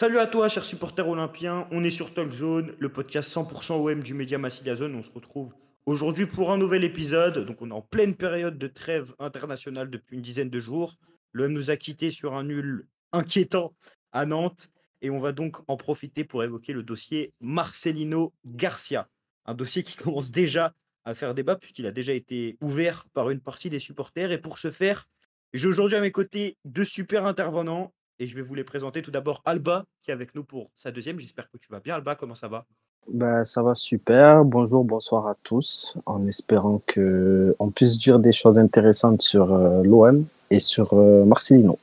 Salut à toi, chers supporters olympiens. On est sur Talk Zone, le podcast 100% OM du média Massilia Zone. On se retrouve aujourd'hui pour un nouvel épisode. Donc, on est en pleine période de trêve internationale depuis une dizaine de jours. L'OM nous a quittés sur un nul inquiétant à Nantes. Et on va donc en profiter pour évoquer le dossier Marcelino Garcia. Un dossier qui commence déjà à faire débat puisqu'il a déjà été ouvert par une partie des supporters. Et pour ce faire, j'ai aujourd'hui à mes côtés deux super intervenants et je vais vous les présenter. Tout d'abord, Alba, qui est avec nous pour sa deuxième. J'espère que tu vas bien, Alba. Comment ça va? Bah, ça va super. Bonjour, bonsoir à tous. En espérant que on puisse dire des choses intéressantes sur euh, l'OM et sur euh, Marcelino.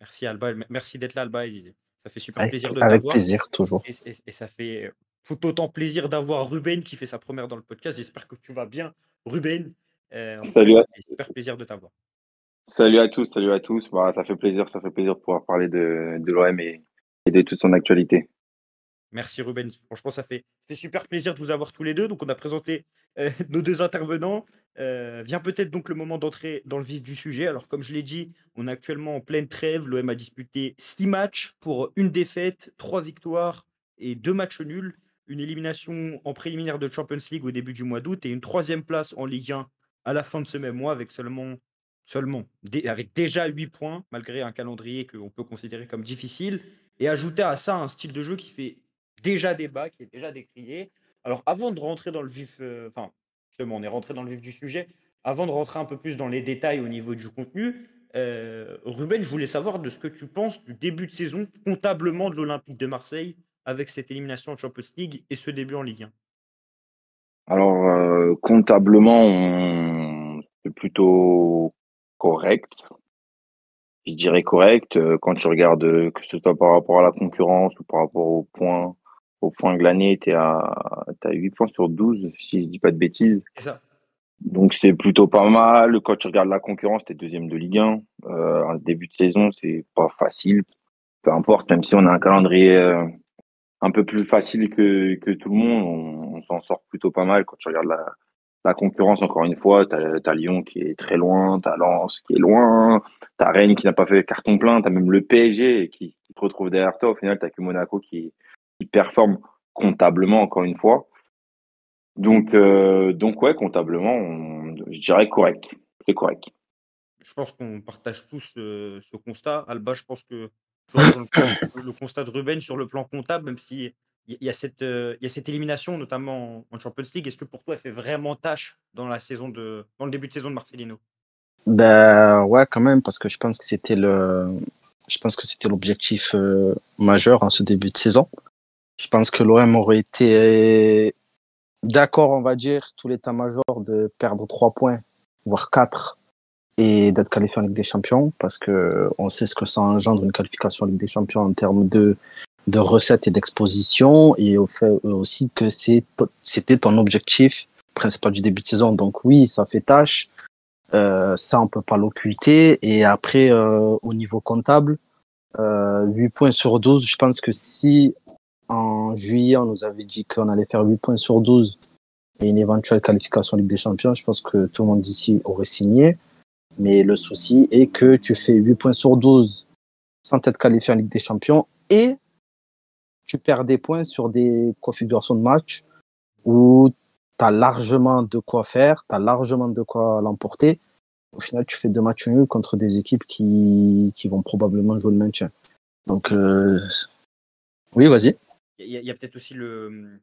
Merci Alba. Merci d'être là, Alba. Ça fait super plaisir de t'avoir. Avec plaisir, toujours. Et, ça fait tout autant plaisir d'avoir Ruben qui fait sa première dans le podcast. J'espère que tu vas bien, Ruben. Euh, Salut. Ça fait super plaisir de t'avoir. Salut à tous, salut à tous. Bah, ça fait plaisir, ça fait plaisir de pouvoir parler de, de l'OM et, de toute son actualité. Merci Ruben. Franchement, ça fait, super plaisir de vous avoir tous les deux. Donc, on a présenté euh, nos deux intervenants. Euh, vient peut-être donc le moment d'entrer dans le vif du sujet. Alors, comme je l'ai dit, on est actuellement en pleine trêve. L'OM a disputé six matchs pour une défaite, trois victoires et deux matchs nuls. Une élimination en préliminaire de Champions League au début du mois d'août et une troisième place en Ligue 1 à la fin de ce même mois avec seulement Seulement, avec déjà 8 points, malgré un calendrier qu'on peut considérer comme difficile, et ajouter à ça un style de jeu qui fait déjà débat, qui est déjà décrié. Alors, avant de rentrer dans le vif, euh, enfin, justement, on est rentré dans le vif du sujet, avant de rentrer un peu plus dans les détails au niveau du contenu, euh, Ruben, je voulais savoir de ce que tu penses du début de saison comptablement de l'Olympique de Marseille avec cette élimination en Champions League et ce début en Ligue 1. Alors, euh, comptablement, c'est plutôt correct. Je dirais correct euh, quand tu regardes euh, que ce soit par rapport à la concurrence ou par rapport au point au point glané, tu à as 8 points sur 12 si je dis pas de bêtises. Ça. Donc c'est plutôt pas mal. Quand tu regardes la concurrence, tu es deuxième de Ligue 1. Euh, en début de saison, c'est pas facile. Peu importe, même si on a un calendrier euh, un peu plus facile que, que tout le monde, on, on s'en sort plutôt pas mal quand tu regardes la, la concurrence, encore une fois, tu as, Lyon qui est très loin, tu as Lens qui est loin, tu as Rennes qui n'a pas fait carton plein, tu as même le PSG qui, te retrouve derrière toi. Au final, tu que Monaco qui, qui, performe comptablement, encore une fois. Donc, euh, donc ouais, comptablement, je dirais correct. C'est correct. Je pense qu'on partage tous euh, ce constat. Alba, je pense que le, constat de Ruben sur le plan comptable, même si il y a cette, y a cette élimination, notamment en Champions League. Est-ce que pour toi, elle fait vraiment tâche dans la saison de dans le début de saison de Marcelino? Ben ouais, quand même, parce que je pense que c'était l'objectif majeur en ce début de saison. Je pense que l'OM aurait été d'accord, on va dire, tout l'état-major de perdre trois points, voire quatre, et d'être qualifié en Ligue des Champions, parce que on sait ce que ça engendre une qualification en Ligue des Champions en termes de de recettes et d'exposition et au fait aussi que c'était ton objectif principal du début de saison. Donc oui, ça fait tâche. Euh, ça, on peut pas l'occulter. Et après, euh, au niveau comptable, euh, 8 points sur 12, je pense que si en juillet, on nous avait dit qu'on allait faire 8 points sur 12 et une éventuelle qualification Ligue des Champions, je pense que tout le monde ici aurait signé. Mais le souci est que tu fais 8 points sur 12 sans être qualifié en Ligue des Champions et tu perds des points sur des configurations de match où tu as largement de quoi faire, tu as largement de quoi l'emporter. Au final, tu fais deux matchs nuls contre des équipes qui, qui vont probablement jouer le maintien. Donc, euh... oui, vas-y. Il y a, peut-être aussi le,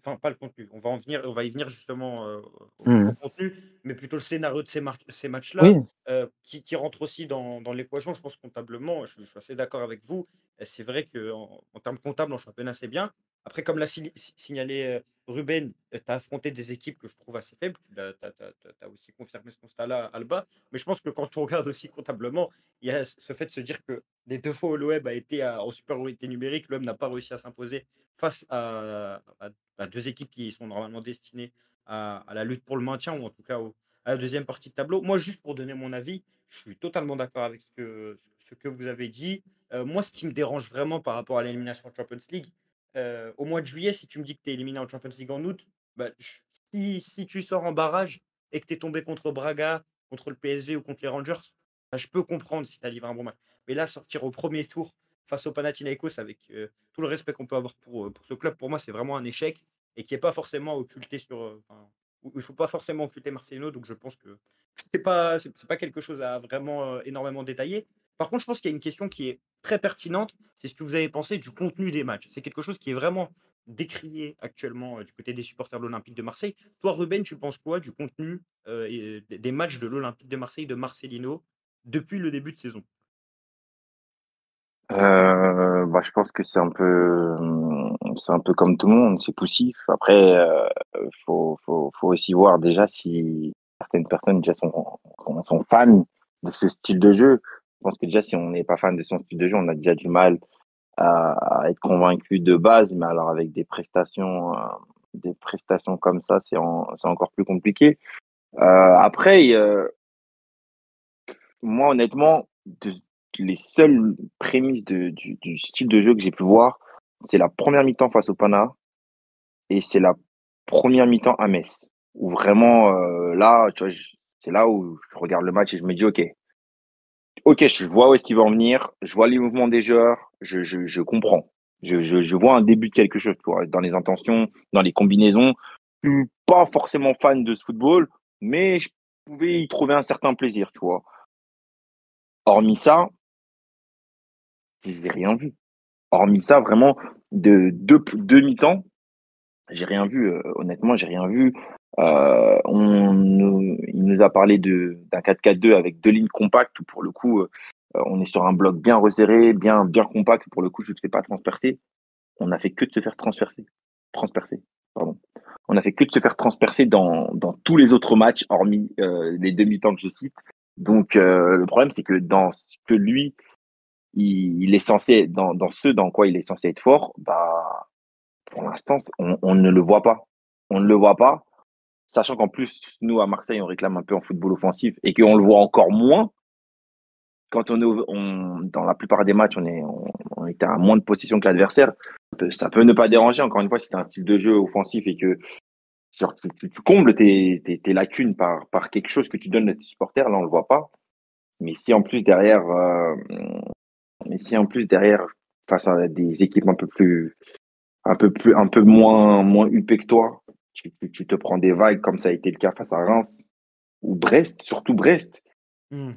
enfin pas le contenu, on va en venir, on va y venir justement euh, au, mmh. contenu, mais plutôt le scénario de ces, ces matchs-là, euh, qui, qui, rentre aussi dans, dans l'équation, je pense comptablement, je, suis assez d'accord avec vous, c'est vrai qu'en en, termes comptables, en championnat, c'est bien. Après, comme l'a signalé Ruben, tu as affronté des équipes que je trouve assez faibles, tu as, aussi confirmé ce constat-là, Alba, mais je pense que quand on regarde aussi comptablement, il y a ce fait de se dire que les deux fois où l'OM a été en supériorité numérique, l'OM n'a pas réussi à s'imposer face à, deux équipes qui sont normalement destinées à, la lutte pour le maintien, ou en tout cas à la deuxième partie de tableau. Moi, juste pour donner mon avis, je suis totalement d'accord avec ce que, vous avez dit. Moi, ce qui me dérange vraiment par rapport à l'élimination de Champions League, euh, au mois de juillet, si tu me dis que tu es éliminé en Champions League en août, bah, si, tu sors en barrage et que tu es tombé contre Braga, contre le PSV ou contre les Rangers, bah, je peux comprendre si tu as livré un bon match. Mais là, sortir au premier tour face au Panathinaikos avec tout le respect qu'on peut avoir pour, pour ce club, pour moi, c'est vraiment un échec et qui n'est pas forcément occulté sur. il ne faut pas forcément occulter Marcelino, donc je pense que ce n'est pas, pas quelque chose à vraiment énormément détailler. Par contre, je pense qu'il y a une question qui est très pertinente, c'est ce que vous avez pensé du contenu des matchs. C'est quelque chose qui est vraiment décrié actuellement du côté des supporters de l'Olympique de Marseille. Toi, Ruben, tu penses quoi du contenu des matchs de l'Olympique de Marseille de Marcelino depuis le début de saison? Euh, bah, je pense que c'est un peu, c'est un peu comme tout le monde, c'est poussif. Après, euh, faut, faut, faut aussi voir déjà si certaines personnes déjà sont, sont fans de ce style de jeu. Je pense que déjà, si on n'est pas fan de son style de jeu, on a déjà du mal à, être convaincu de base. Mais alors, avec des prestations, euh, des prestations comme ça, c'est encore plus compliqué. Euh, après, moi, honnêtement, les seules prémices de, du, style de jeu que j'ai pu voir, c'est la première mi-temps face au Pana et c'est la première mi-temps à Metz. Où vraiment, euh, là, c'est là où je regarde le match et je me dis, OK, OK, je vois où est-ce qu'il va en venir, je vois les mouvements des joueurs, je, je, je comprends. Je, je, je, vois un début de quelque chose, dans les intentions, dans les combinaisons. Je suis pas forcément fan de ce football, mais je pouvais y trouver un certain plaisir, tu vois. Hormis ça, je n'ai rien vu. Hormis ça, vraiment, de deux, deux mi-temps, j'ai rien vu. Euh, honnêtement, j'ai rien vu. Euh, on il nous a parlé d'un 4-4-2 avec deux lignes compactes où pour le coup, euh, on est sur un bloc bien resserré, bien, bien compact. Pour le coup, je ne te fais pas transpercer. On n'a fait que de se faire transpercer. Transpercer, pardon. On a fait que de se faire transpercer dans, dans tous les autres matchs, hormis les demi-temps que je cite. Donc, le problème, c'est que dans ce que lui, il, est censé, dans, dans ce dans quoi il est censé être fort, bah, pour l'instant, on, on, ne le voit pas. On ne le voit pas, sachant qu'en plus, nous, à Marseille, on réclame un peu en football offensif et qu'on le voit encore moins. Quand on est dans la plupart des matchs, on est, est à moins de possession que l'adversaire. Ça peut ne pas déranger, encore une fois, si tu un style de jeu offensif et que tu, combles tes, lacunes par, quelque chose que tu donnes à tes supporters, là, on le voit pas. Mais si en plus derrière, euh, mais si en plus derrière, face à des équipes un peu plus, un peu plus, un peu moins, moins que toi, tu, te prends des vagues comme ça a été le cas face à Reims ou Brest, surtout Brest. Hmm.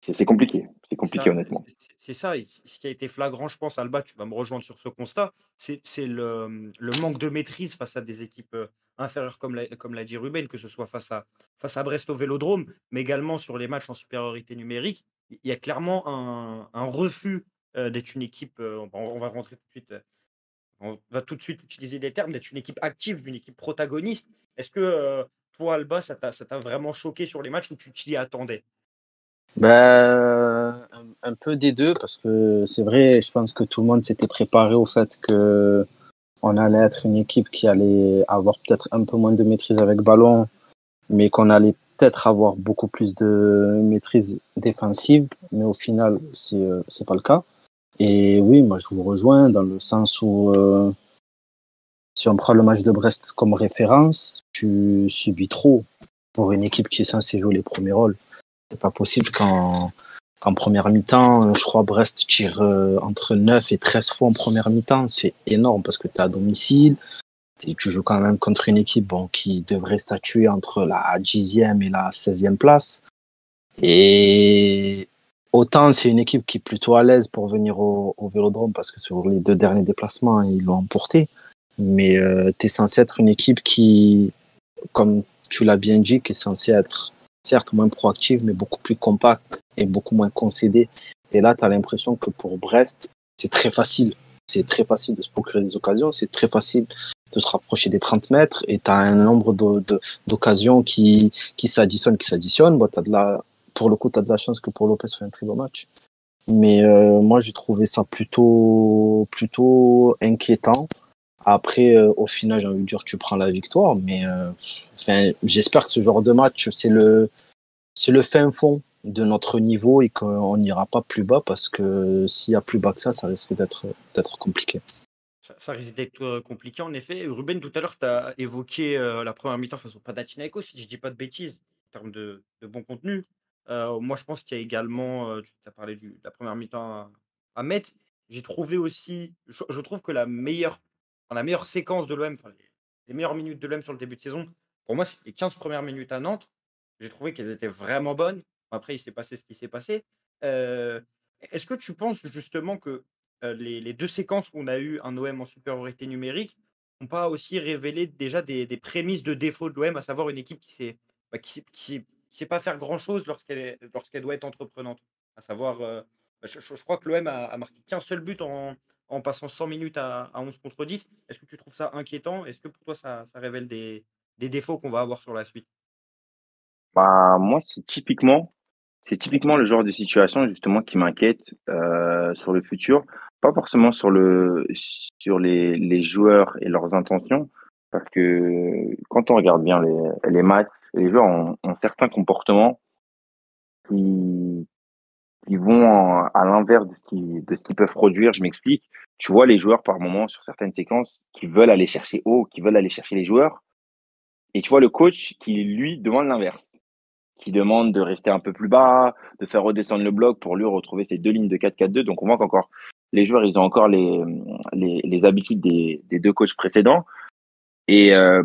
C'est compliqué. C'est compliqué, honnêtement. C'est ça. Ce qui a été flagrant, je pense, Alba, tu vas me rejoindre sur ce constat, c'est le, le, manque de maîtrise face à des équipes euh, inférieures, comme l'a comme dit Ruben, que ce soit face à, face à Brest au Vélodrome, mais également sur les matchs en supériorité numérique il y a clairement un, refus d'être une équipe. on va rentrer tout de suite. On va tout de suite utiliser des termes d'être une équipe active, une équipe protagoniste. Est-ce que toi, Alba, ça t'a vraiment choqué sur les matchs ou tu t'y attendais? Ben, un, peu des deux, parce que c'est vrai, je pense que tout le monde s'était préparé au fait que on allait être une équipe qui allait avoir peut-être un peu moins de maîtrise avec ballon, mais qu'on allait peut-être avoir beaucoup plus de maîtrise défensive, mais au final, c'est n'est euh, pas le cas. Et oui, moi, je vous rejoins dans le sens où euh, si on prend le match de Brest comme référence, tu subis trop pour une équipe qui est censée jouer les premiers rôles. C'est pas possible qu'en première mi-temps, je crois Brest tire euh, entre 9 et 13 fois en première mi-temps. C'est énorme parce que tu es à domicile, tu joues quand même contre une équipe qui devrait statuer entre la 10e et la 16e place. Et autant c'est une équipe qui est plutôt à l'aise pour venir au, au, Vélodrome parce que sur les deux derniers déplacements, ils l'ont emporté. Mais euh, tu es censé être une équipe qui, comme tu l'as bien dit, qui est censée être certes moins proactive, mais beaucoup plus compacte et beaucoup moins concédée. Et là, tu as l'impression que pour Brest, c'est très facile. C'est très facile de se procurer des occasions, c'est très facile de se rapprocher des 30 mètres et tu as un nombre d'occasions qui, qui s'additionnent, qui s'additionnent. Bon, de la, pour le coup, tu as de la chance que pour Lopez fait un très bon match. Mais euh, moi, j'ai trouvé ça plutôt, plutôt inquiétant. Après, euh, au final, j'ai envie de dire, tu prends la victoire. Mais euh, j'espère que ce genre de match, c'est le, c'est le fin fond de notre niveau et qu'on n'ira pas plus bas parce que s'il y a plus bas que ça, ça risque d'être compliqué. Ça, risque d'être compliqué en effet. Ruben, tout à l'heure, tu as évoqué la première mi-temps face au Panathinaikos, si je dis pas de bêtises, en termes de, bon contenu. Moi, je pense qu'il y a également, tu as parlé de la première mi-temps à, Metz. J'ai trouvé aussi, je, trouve que la meilleure, la meilleure séquence de l'OM, les, meilleures minutes de l'OM sur le début de saison, pour moi, c'est les 15 premières minutes à Nantes. J'ai trouvé qu'elles étaient vraiment bonnes. Après, il s'est passé ce qui s'est passé. Est-ce que tu penses justement que les, deux séquences où on a eu un OM en supériorité numérique n'ont pas aussi révélé déjà des, prémices de défaut de l'OM, à savoir une équipe qui ne bah, qui, sait pas faire grand-chose lorsqu'elle lorsqu'elle doit être entreprenante. À savoir, bah, je, crois que l'OM a, marqué qu'un seul but en, passant 100 minutes à, 11 contre 10. Est-ce que tu trouves ça inquiétant? Est-ce que pour toi, ça, révèle des, des défauts qu'on va avoir sur la suite? Bah, Moi, c'est typiquement c'est typiquement le genre de situation justement qui m'inquiète euh, sur le futur, pas forcément sur le sur les, les joueurs et leurs intentions, parce que quand on regarde bien les, les matchs, les joueurs ont, ont certains comportements qui, qui vont à l'inverse de ce qu'ils qu'ils peuvent produire. Je m'explique. Tu vois les joueurs par moment sur certaines séquences qui veulent aller chercher haut, qui veulent aller chercher les joueurs, et tu vois le coach qui lui demande l'inverse qui demande de rester un peu plus bas, de faire redescendre le bloc pour lui retrouver ces deux lignes de 4-4-2. Donc on voit qu'encore les joueurs, ils ont encore les, les, habitudes des, deux coachs précédents. Et euh,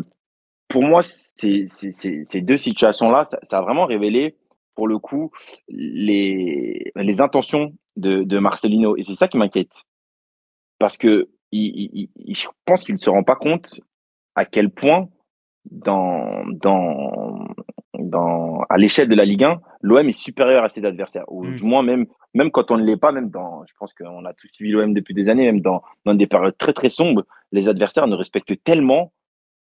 pour moi, ces, ces, deux situations-là, ça, a vraiment révélé, pour le coup, les, les intentions de, de Marcelino. Et c'est ça qui m'inquiète. Parce que il, je pense qu'il ne se rend pas compte à quel point dans, dans, dans, à l'échelle de la Ligue 1, l'OM est supérieur à ses adversaires. Ou mm. du moins, même, même quand on ne l'est pas, même dans, je pense qu'on a tous suivi l'OM depuis des années, même dans, dans des périodes très très sombres, les adversaires nous respectent tellement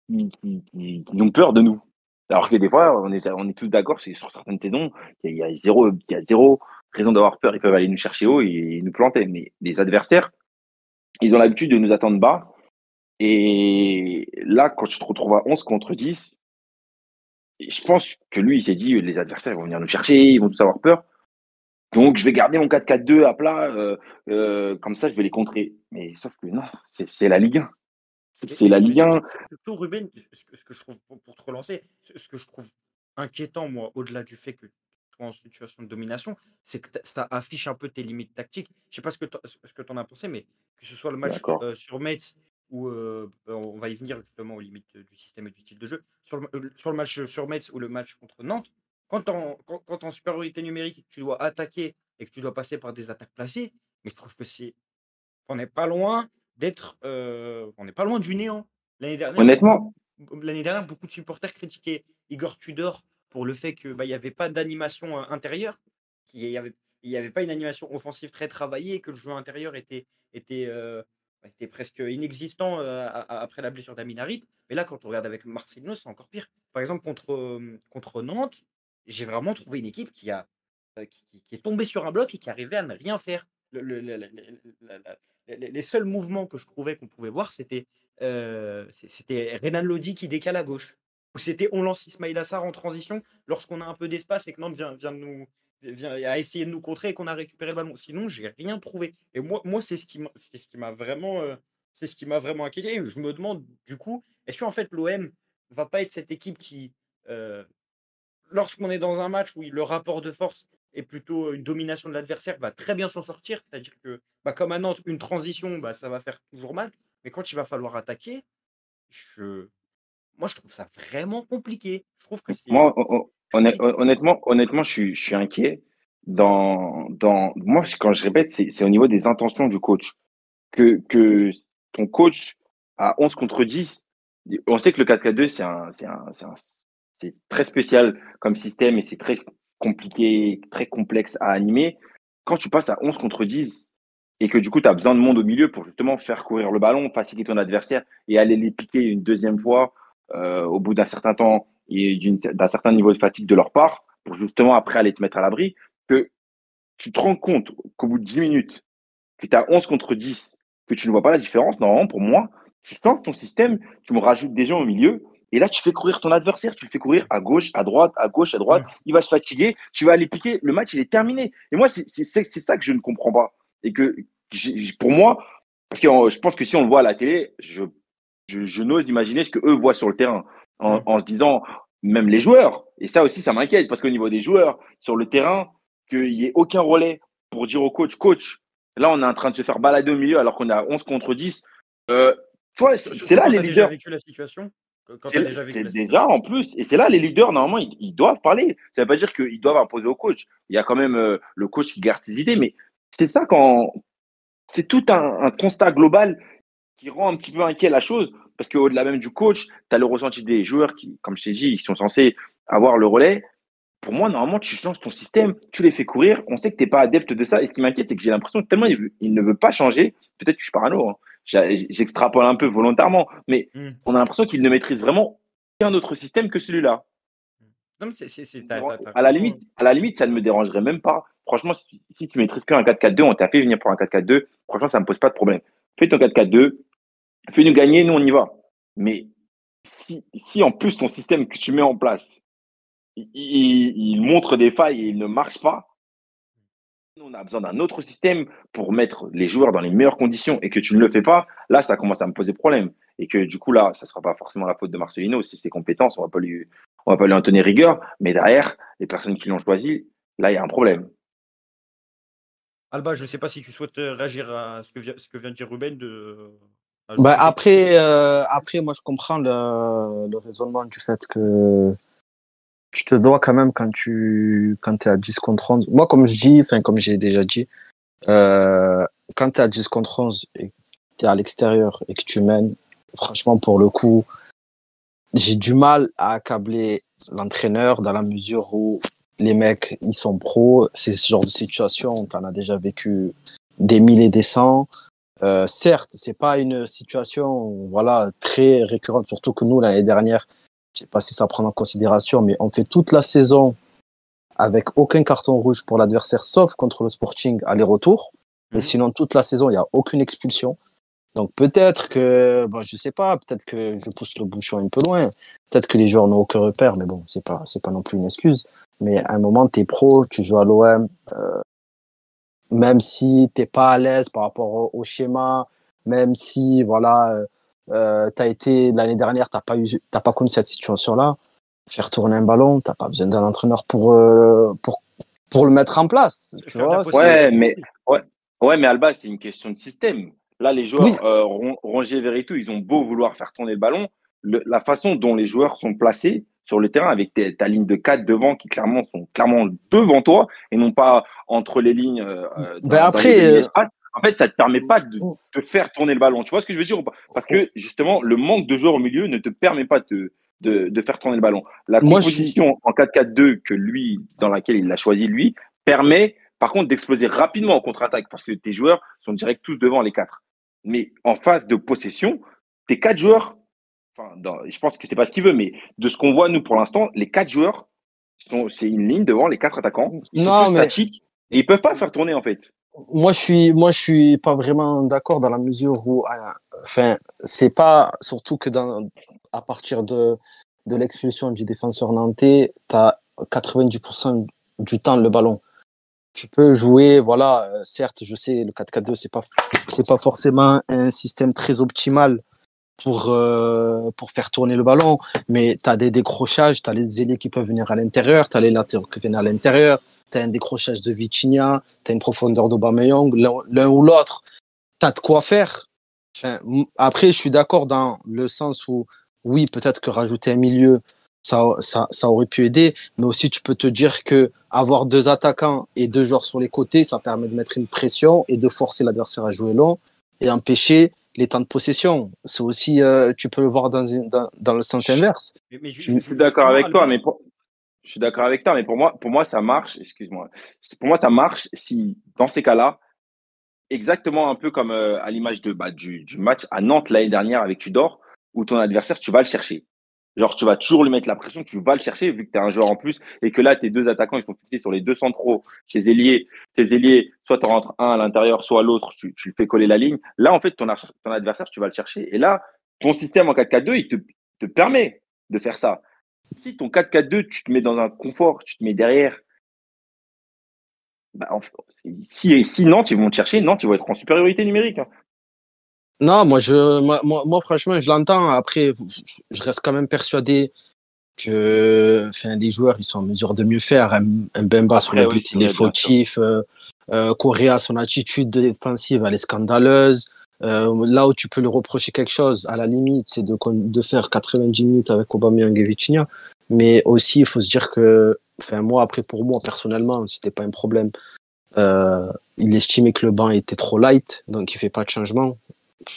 qu'ils ont peur de nous. Alors que des fois, on est, tous d'accord sur certaines saisons, il y, a, zéro, y a zéro raison d'avoir peur. Ils peuvent aller nous chercher haut et nous planter. Mais les adversaires, ils ont l'habitude de nous attendre bas. Et là, quand tu te retrouves à 11 contre 10, je pense que lui, il s'est dit, les adversaires vont venir nous chercher, ils vont tous avoir peur. Donc, je vais garder mon 4-4-2 à plat, euh, euh, comme ça, je vais les contrer. Mais sauf que non, c'est la Ligue 1. C'est la Ligue 1. Surtout, Ruben, ce que, je trouve, pour te relancer, ce que je trouve inquiétant, moi, au-delà du fait que tu es en situation de domination, c'est que ça affiche un peu tes limites tactiques. Je ne sais pas ce que tu en as pensé, mais que ce soit le match euh, sur Metz où bah, on va y venir justement aux limites du système et du style de jeu. Sur le, sur le match sur Metz ou le match contre Nantes, quand en, quand, en supériorité numérique, tu dois attaquer et que tu dois passer par des attaques placées, mais je trouve que c'est. On n'est pas loin d'être. on n'est pas loin du néant. L'année dernière, Honnêtement. L'année dernière, beaucoup de supporters critiquaient Igor Tudor pour le fait qu'il bah, n'y avait pas d'animation intérieure, qu'il n'y avait, y avait pas une animation offensive très travaillée, que le jeu intérieur était, était, était presque inexistant après la blessure d'Aminarit. Mais là, quand on regarde avec Marcelino, c'est encore pire. Par exemple, contre, contre Nantes, j'ai vraiment trouvé une équipe qui, a, qui, est tombée sur un bloc et qui arrivait à ne rien faire. Les seuls mouvements que je trouvais qu'on pouvait voir, c'était c'était Renan Lodi qui décale à gauche. C'était on lance Ismail Assar en transition lorsqu'on a un peu d'espace et que Nantes vient, vient, nous, a essayé de nous contrer et qu'on a récupéré le ballon. Sinon, j'ai rien trouvé. Et moi, moi c'est ce qui m'a vraiment, euh, vraiment inquiété. Je me demande du coup, est-ce qu'en fait l'OM va pas être cette équipe qui, euh, lorsqu'on est dans un match où le rapport de force est plutôt une domination de l'adversaire, va très bien s'en sortir. C'est-à-dire que, bah, comme à Nantes, une transition, bah, ça va faire toujours mal. Mais quand il va falloir attaquer, je... moi, je trouve ça vraiment compliqué. Je trouve que c'est. Honnêtement, honnêtement, je suis, je suis inquiet. Dans, dans, moi, quand je répète, c'est au niveau des intentions du coach. Que, que ton coach à 11 contre 10, on sait que le 4-4-2, c'est un, c'est un, c'est très spécial comme système et c'est très compliqué, très complexe à animer. Quand tu passes à 11 contre 10 et que du coup, tu as besoin de monde au milieu pour justement faire courir le ballon, fatiguer ton adversaire et aller les piquer une deuxième fois euh, au bout d'un certain temps et d'un certain niveau de fatigue de leur part, pour justement après aller te mettre à l'abri, que tu te rends compte qu'au bout de 10 minutes, que tu as 11 contre 10, que tu ne vois pas la différence, normalement, pour moi, tu sens ton système, tu me rajoutes des gens au milieu, et là, tu fais courir ton adversaire, tu le fais courir à gauche, à droite, à gauche, à droite, il va se fatiguer, tu vas aller piquer, le match, il est terminé. Et moi, c'est ça que je ne comprends pas. Et que, pour moi, parce que je pense que si on le voit à la télé, je, je, je n'ose imaginer ce que eux voient sur le terrain en, se disant, même les joueurs, Et ça aussi, ça m'inquiète parce qu'au niveau des joueurs, sur le terrain, qu'il n'y ait aucun relais pour dire au coach, coach, là, on est en train de se faire balader au milieu alors qu'on a 11 contre 10. Euh, tu vois, c'est là les leaders. vécu la situation c'est déjà, en plus, et c'est là les leaders, normalement, ils, doivent parler. Ça ne veut pas dire qu'ils doivent imposer au coach. Il y a quand même euh, le coach qui garde ses idées, mais c'est ça quand. C'est tout un, constat global qui rend un petit peu inquiet la chose, parce qu'au-delà même du coach, tu as le ressenti des joueurs qui, comme je t'ai dit, ils sont censés avoir le relais. Pour moi, normalement, tu changes ton système, tu les fais courir. On sait que tu n'es pas adepte de ça. Et ce qui m'inquiète, c'est que j'ai l'impression que tellement il, ne veut pas changer, peut-être que je suis parano, hein, j'extrapole un peu volontairement, mais hmm. on a l'impression qu'il ne maîtrise vraiment qu'un autre système que celui-là. à, la limite, à la limite, ça ne me dérangerait même pas. Franchement, si tu, si tu maîtrises qu'un 4-4-2, on t'a fait venir pour un 4-4-2, franchement, ça ne me pose pas de problème. Fais ton 4-4-2, fais-nous gagner, nous on y va. Mais si, si en plus ton système que tu mets en place, il, il montre des failles et il ne marche pas, on a besoin d'un autre système pour mettre les joueurs dans les meilleures conditions et que tu ne le fais pas, là, ça commence à me poser problème. Et que du coup, là, ça ne sera pas forcément la faute de Marcelino. Si ses compétences, on ne va pas lui, on va pas lui en tenir rigueur. Mais derrière, les personnes qui l'ont choisi, là, il y a un problème. Alba, je ne sais pas si tu souhaites euh, réagir à ce que, vient, ce que vient de dire Ruben. De... Bah, après, euh, après, moi, je comprends le, le raisonnement du fait que tu te dois quand même quand tu quand es à 10 contre 11. Moi, comme je dis, enfin, comme j'ai déjà dit, euh, quand tu es à 10 contre 11 et tu es à l'extérieur et que tu mènes, franchement, pour le coup, j'ai du mal à accabler l'entraîneur dans la mesure où les mecs, ils sont pros. C'est ce genre de situation, tu en as déjà vécu des milliers et des cents. Euh, certes, c'est pas une situation voilà très récurrente, surtout que nous l'année dernière, je sais pas si ça prend en considération, mais on fait toute la saison avec aucun carton rouge pour l'adversaire, sauf contre le Sporting aller-retour. Mais mhm. sinon, toute la saison, il n'y a aucune expulsion. Donc peut-être que, bon, je sais pas, peut-être que je pousse le bouchon un peu loin. Peut-être que les joueurs n'ont aucun repère, mais bon, c'est pas, c'est pas non plus une excuse. Mais à un moment, tu es pro, tu joues à l'OM, euh, même si t'es pas à l'aise par rapport au, schéma, même si, voilà, euh, euh, tu as été l'année dernière, tu n'as pas, eu, pas connu cette situation-là. Faire tourner un ballon, tu n'as pas besoin d'un entraîneur pour, euh, pour, pour le mettre en place. Tu vois, ouais, mais, ouais, ouais, mais Alba, c'est une question de système. Là, les joueurs, euh, Rongier et ils ont beau vouloir faire tourner le ballon, la façon dont les joueurs sont placés sur le terrain avec ta ligne de 4 devant qui clairement sont clairement devant toi et non pas entre les lignes. Euh, ben après, en fait, ça ne te permet pas de, te faire tourner le ballon. Tu vois ce que je veux dire Parce que justement, le manque de joueurs au milieu ne te permet pas de, de, faire tourner le ballon. La composition en 4-4-2 que lui, dans laquelle il l'a choisi lui, permet par contre d'exploser rapidement en contre-attaque parce que tes joueurs sont direct tous devant les quatre. Mais en phase de possession, tes quatre joueurs, enfin, je pense que c'est pas ce qu'il veut, mais de ce qu'on voit nous pour l'instant, les quatre joueurs sont, c'est une ligne devant les quatre attaquants. Ils sont statiques et ils peuvent pas faire tourner en fait moi je suis moi je suis pas vraiment d'accord dans la mesure où euh, enfin c'est pas surtout que à partir de de l'expulsion du défenseur nantais tu as 90% du temps le ballon. Tu peux jouer voilà euh, certes je sais le 4-4-2 c'est pas c'est pas forcément un système très optimal pour euh, pour faire tourner le ballon mais tu as des décrochages tu as les ailiers qui peuvent venir à l'intérieur tu as les latéraux qui viennent à l'intérieur tu as un décrochage de Vitinha, tu as une profondeur d'Aubameyang, l'un ou l'autre, tu as de quoi faire. Enfin, après, je suis d'accord dans le sens où, oui, peut-être que rajouter un milieu, ça, ça, ça, aurait pu aider, mais aussi tu peux te dire que avoir deux attaquants et deux joueurs sur les côtés, ça permet de mettre une pression et de forcer l'adversaire à jouer long et empêcher les temps de possession. C'est aussi, euh, tu peux le voir dans, dans, dans le sens inverse. je, suis d'accord avec toi, mais pour, je suis d'accord avec toi, mais pour moi, pour moi, ça marche. Excuse-moi. Pour moi, ça marche si, dans ces cas-là, exactement un peu comme euh, à l'image de bah, du, du, match à Nantes l'année dernière avec Tudor, où ton adversaire, tu vas le chercher. Genre, tu vas toujours lui mettre la pression, tu vas le chercher vu que tu es un joueur en plus et que là, tes deux attaquants, ils sont fixés sur les deux centraux, tes ailiers, tes ailiers, soit tu rentres un à l'intérieur, soit l'autre, tu, tu le fais coller la ligne. Là, en fait, ton, ton adversaire, tu vas le chercher. Et là, ton système en 4-4-2, il te, te permet de faire ça. Si ton 4-4-2, tu te mets dans un confort, tu te mets derrière, bah, si, si Nantes, ils vont te chercher, Nantes, ils vont être en supériorité numérique. Hein. Non, moi, je, moi, moi, franchement, je l'entends. Après, je reste quand même persuadé que enfin, les joueurs ils sont en mesure de mieux faire. Un, Bemba sur le but, il est fautif. Euh, euh, Correa, son attitude défensive, elle est scandaleuse. Euh, là où tu peux lui reprocher quelque chose, à la limite, c'est de, faire 90 minutes avec Aubameyang et Vitinha. Mais aussi, il faut se dire que, après, pour moi, personnellement, c'était pas un problème. Euh, il estimait que le banc était trop light, donc il fait pas de changement.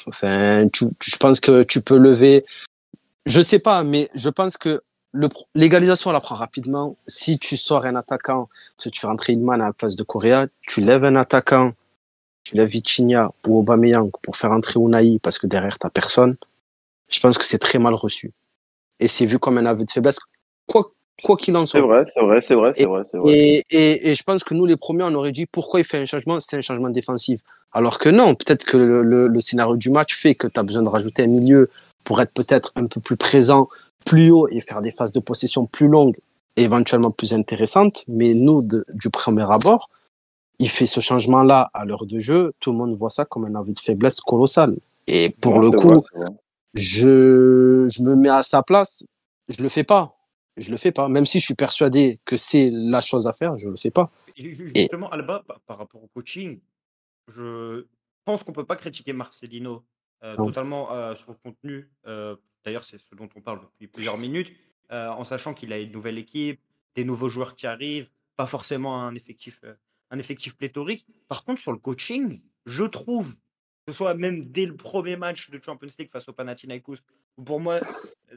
Enfin, je pense que tu peux lever. Je sais pas, mais je pense que l'égalisation, on la prend rapidement. Si tu sors un attaquant, tu fais rentrer Inman à la place de Correa, tu lèves un attaquant, tu lèves Vitinha ou Aubameyang pour faire entrer Unai parce que derrière, t'as personne. Je pense que c'est très mal reçu. Et c'est vu comme un aveu de faiblesse, quoi quoi qu'il en soit. C'est vrai, c'est vrai, c'est vrai, c'est vrai, vrai. Et, et, et, je pense que nous, les premiers, on aurait dit pourquoi il fait un changement, c'est un changement défensif. Alors que non, peut-être que le, le, le, scénario du match fait que tu as besoin de rajouter un milieu pour être peut-être un peu plus présent, plus haut et faire des phases de possession plus longues, éventuellement plus intéressantes. Mais nous, du premier abord, il fait ce changement-là à l'heure de jeu. Tout le monde voit ça comme un envie de faiblesse colossale. Et pour le coup, je, je me mets à sa place. Je le fais pas. Je le fais pas. Même si je suis persuadé que c'est la chose à faire, je le fais pas. Justement, Alba, par rapport au coaching, je pense qu'on peut pas critiquer Marcelino euh, totalement euh, sur le contenu. Euh, d'ailleurs, c'est ce dont on parle depuis plusieurs minutes, en sachant qu'il a une nouvelle équipe, des nouveaux joueurs qui arrivent, pas forcément un effectif, un effectif pléthorique. Par contre, sur le coaching, je trouve, que ce soit même dès le premier match de Champions League face au Panathinaikos, où pour moi,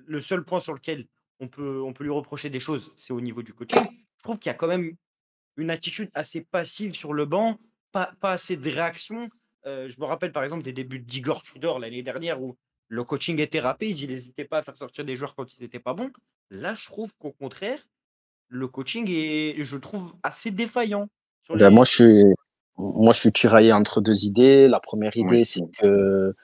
le seul point sur lequel on peut, on peut lui reprocher des choses, c'est au niveau du coaching. Je trouve qu'il y a quand même une attitude assez passive sur le banc, pas, pas assez de réaction. Euh, je me rappelle par exemple des débuts d'Igor Tudor l'année dernière où le coaching était rapide, il n'hésitait pas à faire sortir des joueurs quand ils n'étaient pas bons. Là, je trouve qu'au contraire, le coaching est, je trouve, assez défaillant. Ben, moi, je suis, moi, je suis tiraillé entre deux idées. La première idée, c'est que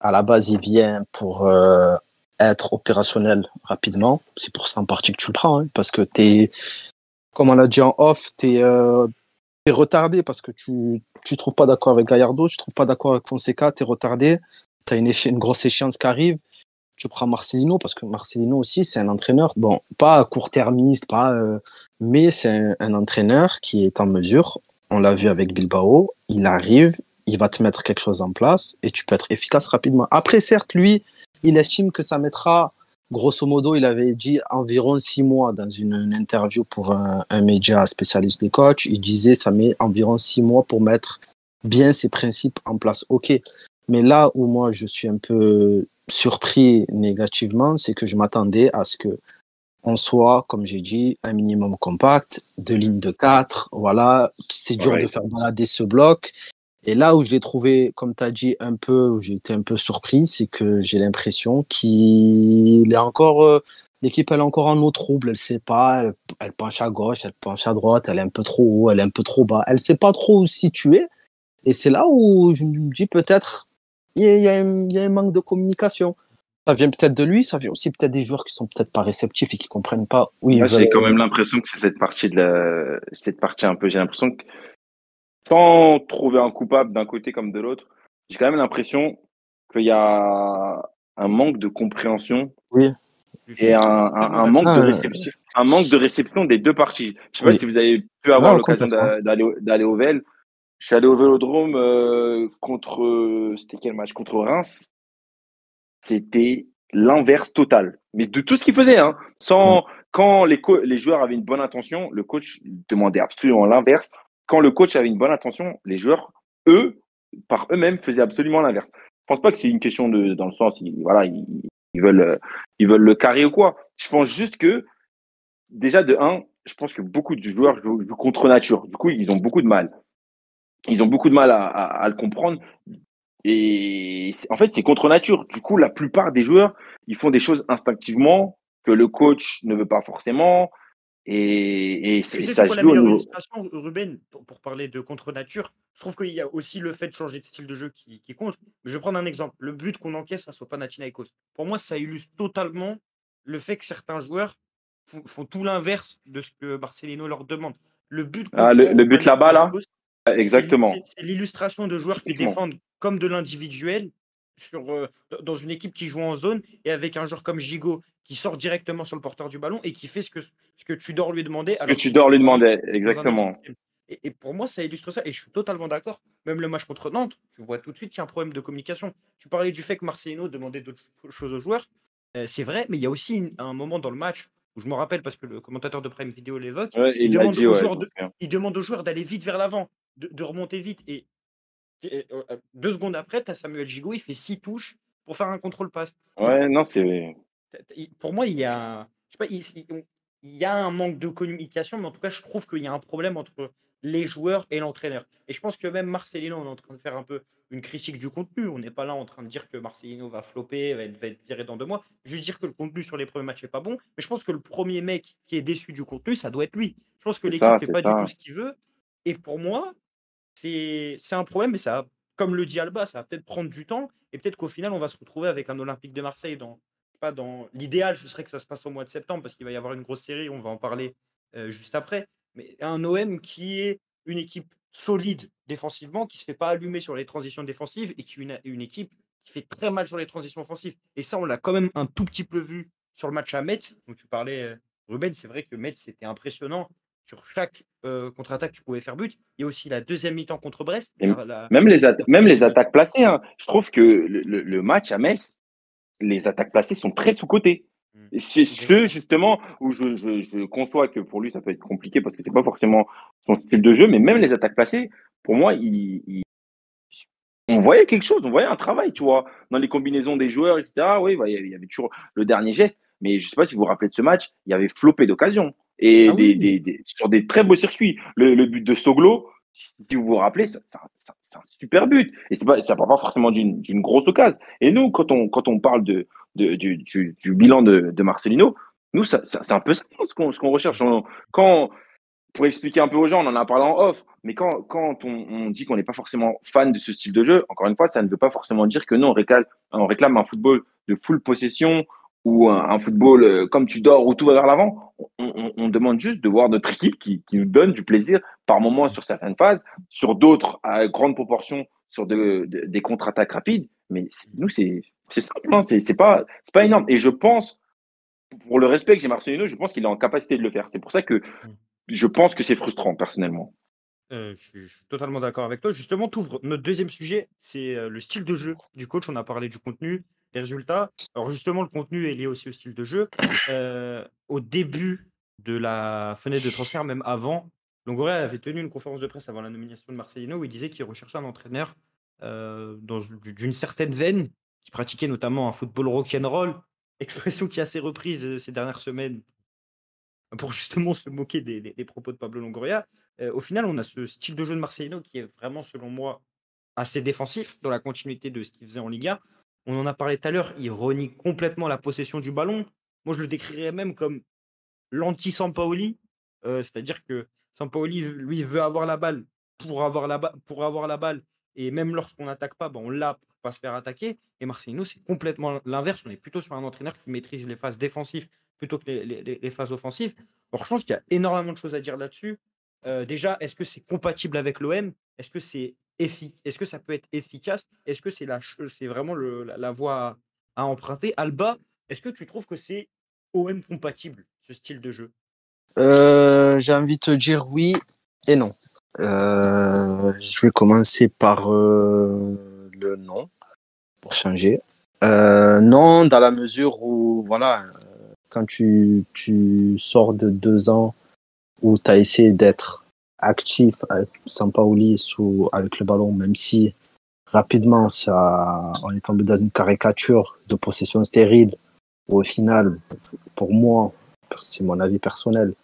à la base, il vient pour euh, être opérationnel rapidement. C'est pour ça en partie que tu le prends, hein, parce que tu es, comme on l'a dit en off, tu es, euh, retardé parce que tu ne trouves pas d'accord avec Gallardo, tu ne trouves pas d'accord avec Fonseca, tu es retardé, tu as une, une grosse échéance qui arrive. Tu prends Marcelino parce que Marcelino aussi, c'est un entraîneur, bon, pas court-termiste, pas, euh, mais c'est un, un entraîneur qui est en mesure, on l'a vu avec Bilbao, il arrive, il va te mettre quelque chose en place et tu peux être efficace rapidement. Après, certes, lui, il estime que ça mettra, grosso modo, il avait dit environ six mois dans une, interview pour un, média spécialiste des coachs. Il disait ça met environ six mois pour mettre bien ses principes en place. Ok, mais là où moi je suis un peu surpris négativement, c'est que je m'attendais à ce que on soit, comme j'ai dit, un minimum compact, deux lignes de quatre, voilà, c'est dur de faire balader ce bloc. Et là où je l'ai trouvé, comme tu as dit, un peu, où j'ai été un peu surpris, c'est que j'ai l'impression qu'il est encore, euh, l'équipe elle est encore en eau trouble, elle sait pas, elle, penche à gauche, elle penche à droite, elle est un peu trop haut, elle est un peu trop bas, elle sait pas trop où se situer. Et c'est là où je me dis peut-être, il y, a, un manque de communication. Ça vient peut-être de lui, ça vient aussi peut-être des joueurs qui sont peut-être pas réceptifs et qui comprennent pas où Moi, j'ai quand même l'impression que c'est cette partie de la, cette partie un peu, j'ai l'impression que sans trouver un coupable d'un côté comme de l'autre, j'ai quand même l'impression qu'il y a un manque de compréhension oui. et un, un, manque de réception, un manque de réception des deux parties. Je sais pas si vous avez pu avoir l'occasion d'aller au VEL. Je suis allé au Vélodrome euh, contre c'était quel match? Contre Reims. C'était l'inverse total, mais de tout ce qu'il faisait. Hein. Sans quand les, les joueurs avaient une bonne intention, le coach demandait absolument l'inverse quand le coach avait une bonne intention, les joueurs, eux, par eux-mêmes, faisaient absolument l'inverse. Je pense pas que c'est une question de, dans le sens, ils, voilà, ils, veulent, ils veulent le carrer ou quoi. Je pense juste que, déjà, de un, je pense que beaucoup de joueurs jouent, contre nature. Du coup, ils ont beaucoup de mal. Ils ont beaucoup de mal à, à le comprendre. Et en fait, c'est contre nature. Du coup, la plupart des joueurs, ils font des choses instinctivement que le coach ne veut pas forcément, et, et c'est ça la illustration, Ruben, pour, parler de contre-nature, je trouve qu'il y a aussi le fait de changer de style de jeu qui, compte. Je vais prendre un exemple. Le but qu'on encaisse face au Panathinaikos. Pour moi, ça illustre totalement le fait que certains joueurs font, tout l'inverse de ce que Marcelino leur demande. Le but, ah, le, but là-bas, là, Exactement. C'est l'illustration de joueurs qui défendent comme de l'individuel sur, euh, dans une équipe qui joue en zone et avec un joueur comme Gigot qui sort directement sur le porteur du ballon et qui fait ce que, ce que Tudor lui demandait. Ce que Tudor lui demandait, exactement. Et, pour moi, ça illustre ça. Et je suis totalement d'accord. Même le match contre Nantes, tu vois tout de suite qu'il y a un problème de communication. Tu parlais du fait que Marcelino demandait d'autres choses aux joueurs. Euh, c'est vrai, mais il y a aussi un moment dans le match où je me rappelle parce que le commentateur de Prime Video l'évoque. il, demande aux joueurs d'aller vite vers l'avant, de, remonter vite. Et, euh, euh, deux secondes après, tu as Samuel Gigot, il fait six touches pour faire un contrôle passe. Ouais, non, c'est. Pour moi, il y a. Je sais pas, il, il y a un manque de communication, mais en tout cas, je trouve qu'il y a un problème entre les joueurs et l'entraîneur. Et je pense que même Marcelino, on est en train de faire un peu une critique du contenu. On n'est pas là en train de dire que Marcelino va flopper, va être, viré dans deux mois. Juste dire que le contenu sur les premiers matchs n'est pas bon. Mais je pense que le premier mec qui est déçu du contenu, ça doit être lui. Je pense que l'équipe ne fait pas du tout ce qu'il veut. Et pour moi, c'est un problème, mais ça, comme le dit Alba, ça va peut-être prendre du temps. Et peut-être qu'au final, on va se retrouver avec un Olympique de Marseille dans. Pas dans L'idéal, ce serait que ça se passe au mois de septembre parce qu'il va y avoir une grosse série. On va en parler euh, juste après mais un OM qui est une équipe solide défensivement, qui ne se fait pas allumer sur les transitions défensives et qui est une, équipe qui fait très mal sur les transitions offensives. Et ça, on l'a quand même un tout petit peu vu sur le match à Metz. Donc tu parlais, euh, Ruben, c'est vrai que Metz, c'était impressionnant. Sur chaque euh, contre-attaque, tu pouvais faire but. Il y a aussi la deuxième mi-temps contre Brest. Même, les même les attaques placées. Hein. Je trouve que le, match à Metz, les attaques placées sont très sous-cotées. Mmh. C'est ce justement où je, je, conçois que pour lui ça peut être compliqué parce que c'est pas forcément son style de jeu, mais même les attaques placées, pour moi, il, on voyait quelque chose, on voyait un travail, tu vois, dans les combinaisons des joueurs, etc. Oui, bah, il y avait toujours le dernier geste, mais je sais pas si vous vous rappelez de ce match, il y avait flopé d'occasions et ah des, sur des très beaux circuits. Le, but de Soglo, si vous vous rappelez, c'est un, super but. Et ça ne part pas forcément d'une grosse occasion. Et nous, quand on, quand on parle de, du, bilan de, Marcelino, nous, c'est un peu ça ce qu'on recherche. quand, pour expliquer un peu aux gens, on en a parlé en off, mais quand, quand on, dit qu'on n'est pas forcément fan de ce style de jeu, encore une fois, ça ne veut pas forcément dire que nous, on réclame, on réclame un football de full possession ou un, football euh, comme tu dors où tout va vers l'avant. On, demande juste de voir notre équipe qui, qui, nous donne du plaisir par moments sur certaines phases, sur d'autres à grande proportion sur des contre-attaques rapides. Mais nous, c'est simple, hein, c'est pas, pas énorme. Et je pense, pour le respect que j'ai Marcelino, je pense qu'il est en capacité de le faire. C'est pour ça que mmh. je pense que c'est frustrant, personnellement. Euh, je, suis, totalement d'accord avec toi. Justement, ouvres notre deuxième sujet, c'est euh, le style de jeu du coach. On a parlé du contenu, des résultats. Alors justement, le contenu est lié aussi au style de jeu. Euh, au début de la fenêtre de transfert, même avant, Longoria avait tenu une conférence de presse avant la nomination de Marcelino où il disait qu'il recherchait un entraîneur d'une certaine veine, qui pratiquait notamment un football rock'n'roll, expression qui est assez reprise ces dernières semaines pour justement se moquer des, propos de Pablo Longoria. au final, on a ce style de jeu de Marcelino qui est vraiment, selon moi, assez défensif dans la continuité de ce qu'il faisait en Liga. On en a parlé tout à l'heure, il renie complètement la possession du ballon. Moi, je le décrirais même comme l'anti-Sampaoli, c'est-à-dire que Sampaoli, lui, veut avoir la balle pour avoir la, pour avoir la balle, et même lorsqu'on n'attaque pas, ben, on l'a pour pas se faire attaquer. Et Marcelino, c'est complètement l'inverse. On est plutôt sur un entraîneur qui maîtrise les phases défensives plutôt que les, phases offensives. Alors, je pense qu'il y a énormément de choses à dire là-dessus. Euh, déjà, est-ce que c'est compatible avec l'OM Est-ce que c'est est-ce que ça peut être efficace? Est-ce que c'est la, c'est vraiment la, voie à, emprunter? Alba, est-ce que tu trouves que c'est OM compatible ce style de jeu? Euh, J'ai envie de te dire oui et non. Euh, je vais commencer par le non pour changer. non, dans la mesure où voilà, quand tu, tu sors de deux ans où tu as essayé d'être actif avec Sampaoli sous, avec le ballon, même si rapidement ça, on est tombé dans une caricature de possession stérile, au final, pour moi, c'est mon avis personnel,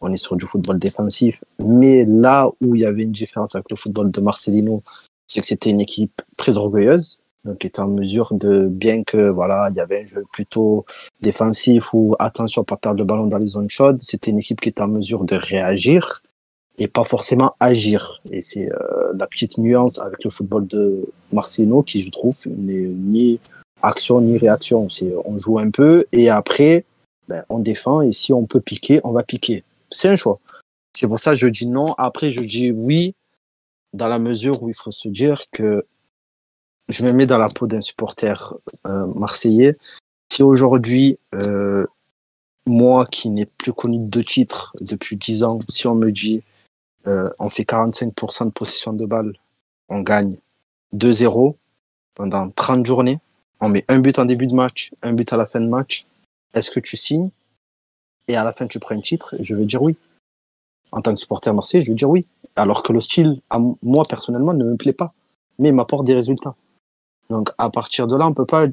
on est sur du football défensif. Mais là où il y avait une différence avec le football de Marcelino, c'est que c'était une équipe très orgueilleuse, donc était en mesure de, bien que voilà, il y avait un jeu plutôt défensif ou attention pas perdre le ballon dans les zones chaudes, c'était une équipe qui était en mesure de réagir et pas forcément agir. Et c'est euh, la petite nuance avec le football de Marcino qui, je trouve, n'est ni action ni réaction. On joue un peu et après, ben, on défend et si on peut piquer, on va piquer. C'est un choix. C'est pour ça que je dis non. Après, je dis oui dans la mesure où il faut se dire que je me mets dans la peau d'un supporter euh, marseillais. Si aujourd'hui, euh, moi qui n'ai plus connu deux titres depuis 10 ans, si on me dit euh, on fait 45% de possession de balle, on gagne 2-0 pendant 30 journées, on met un but en début de match, un but à la fin de match, est-ce que tu signes? Et à la fin tu prends un titre? Je vais dire oui. En tant que supporter marseillais, je vais dire oui. Alors que le style, moi personnellement, ne me plaît pas, mais il m'apporte des résultats. Donc à partir de là, on peut pas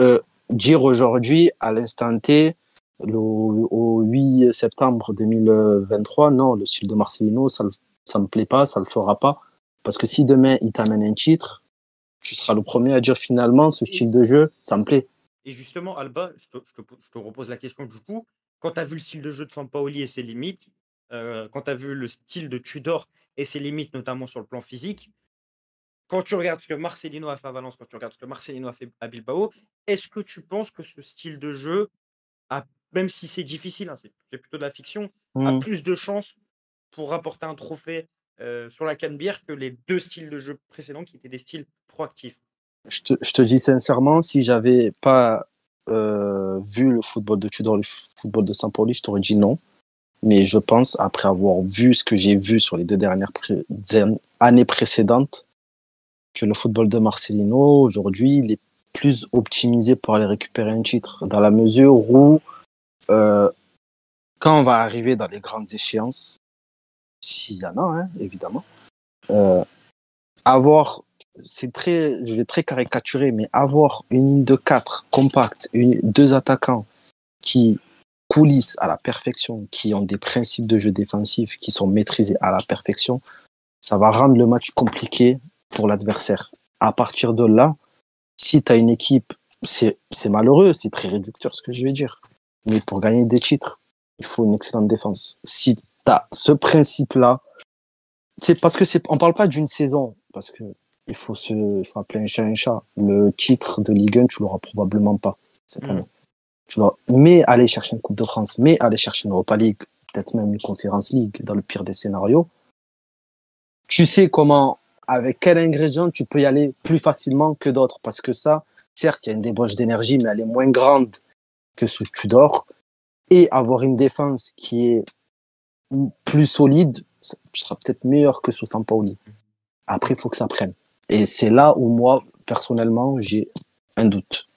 euh, dire aujourd'hui, à l'instant T, au 8 septembre 2023, non, le style de Marcelino, ça ne me plaît pas, ça le fera pas. Parce que si demain il t'amène un titre, tu seras le premier à dire finalement ce style de jeu, ça me plaît. Et justement, Alba, je te, je te, repose la question du coup. Quand tu as vu le style de jeu de Sampaoli et ses limites, euh, quand tu as vu le style de Tudor et ses limites, notamment sur le plan physique, quand tu regardes ce que Marcelino a fait à Valence, quand tu regardes ce que Marcelino a fait à Bilbao, est-ce que tu penses que ce style de jeu, a, même si c'est difficile, hein, c'est plutôt de la fiction, a mmh. plus de chances pour rapporter un trophée euh, sur la Canebière que les deux styles de jeu précédents qui étaient des styles proactifs je te, je te dis sincèrement, si j'avais pas euh, vu le football de Tudor, le football de Saint-Pauli, je t'aurais dit non. Mais je pense, après avoir vu ce que j'ai vu sur les deux dernières années précédentes, que le football de Marcelino, aujourd'hui, il est plus optimisé pour aller récupérer un titre, dans la mesure où, euh, quand on va arriver dans les grandes échéances, s'il y en a, hein, évidemment, euh, avoir, c'est très, je vais très caricaturer, mais avoir une ligne de 4 compacte, deux attaquants qui coulissent à la perfection, qui ont des principes de jeu défensif qui sont maîtrisés à la perfection, ça va rendre le match compliqué pour l'adversaire. À partir de là, si tu as une équipe, c'est malheureux, c'est très réducteur ce que je vais dire. Mais pour gagner des titres, il faut une excellente défense. Si tu as ce principe-là, c'est parce que c'est, on parle pas d'une saison, parce que il faut se, faut appeler un chat un chat. Le titre de Ligue 1, tu l'auras probablement pas cette mm. année. Tu mais aller chercher une Coupe de France, mais aller chercher une Europa League, peut-être même une Conférence League, dans le pire des scénarios. Tu sais comment avec quel ingrédient tu peux y aller plus facilement que d'autres Parce que ça, certes, il y a une débauche d'énergie, mais elle est moins grande que ce que tu dors. Et avoir une défense qui est plus solide, ça sera peut-être meilleur que sous Sampaoli. Après, il faut que ça prenne. Et c'est là où moi, personnellement, j'ai un doute.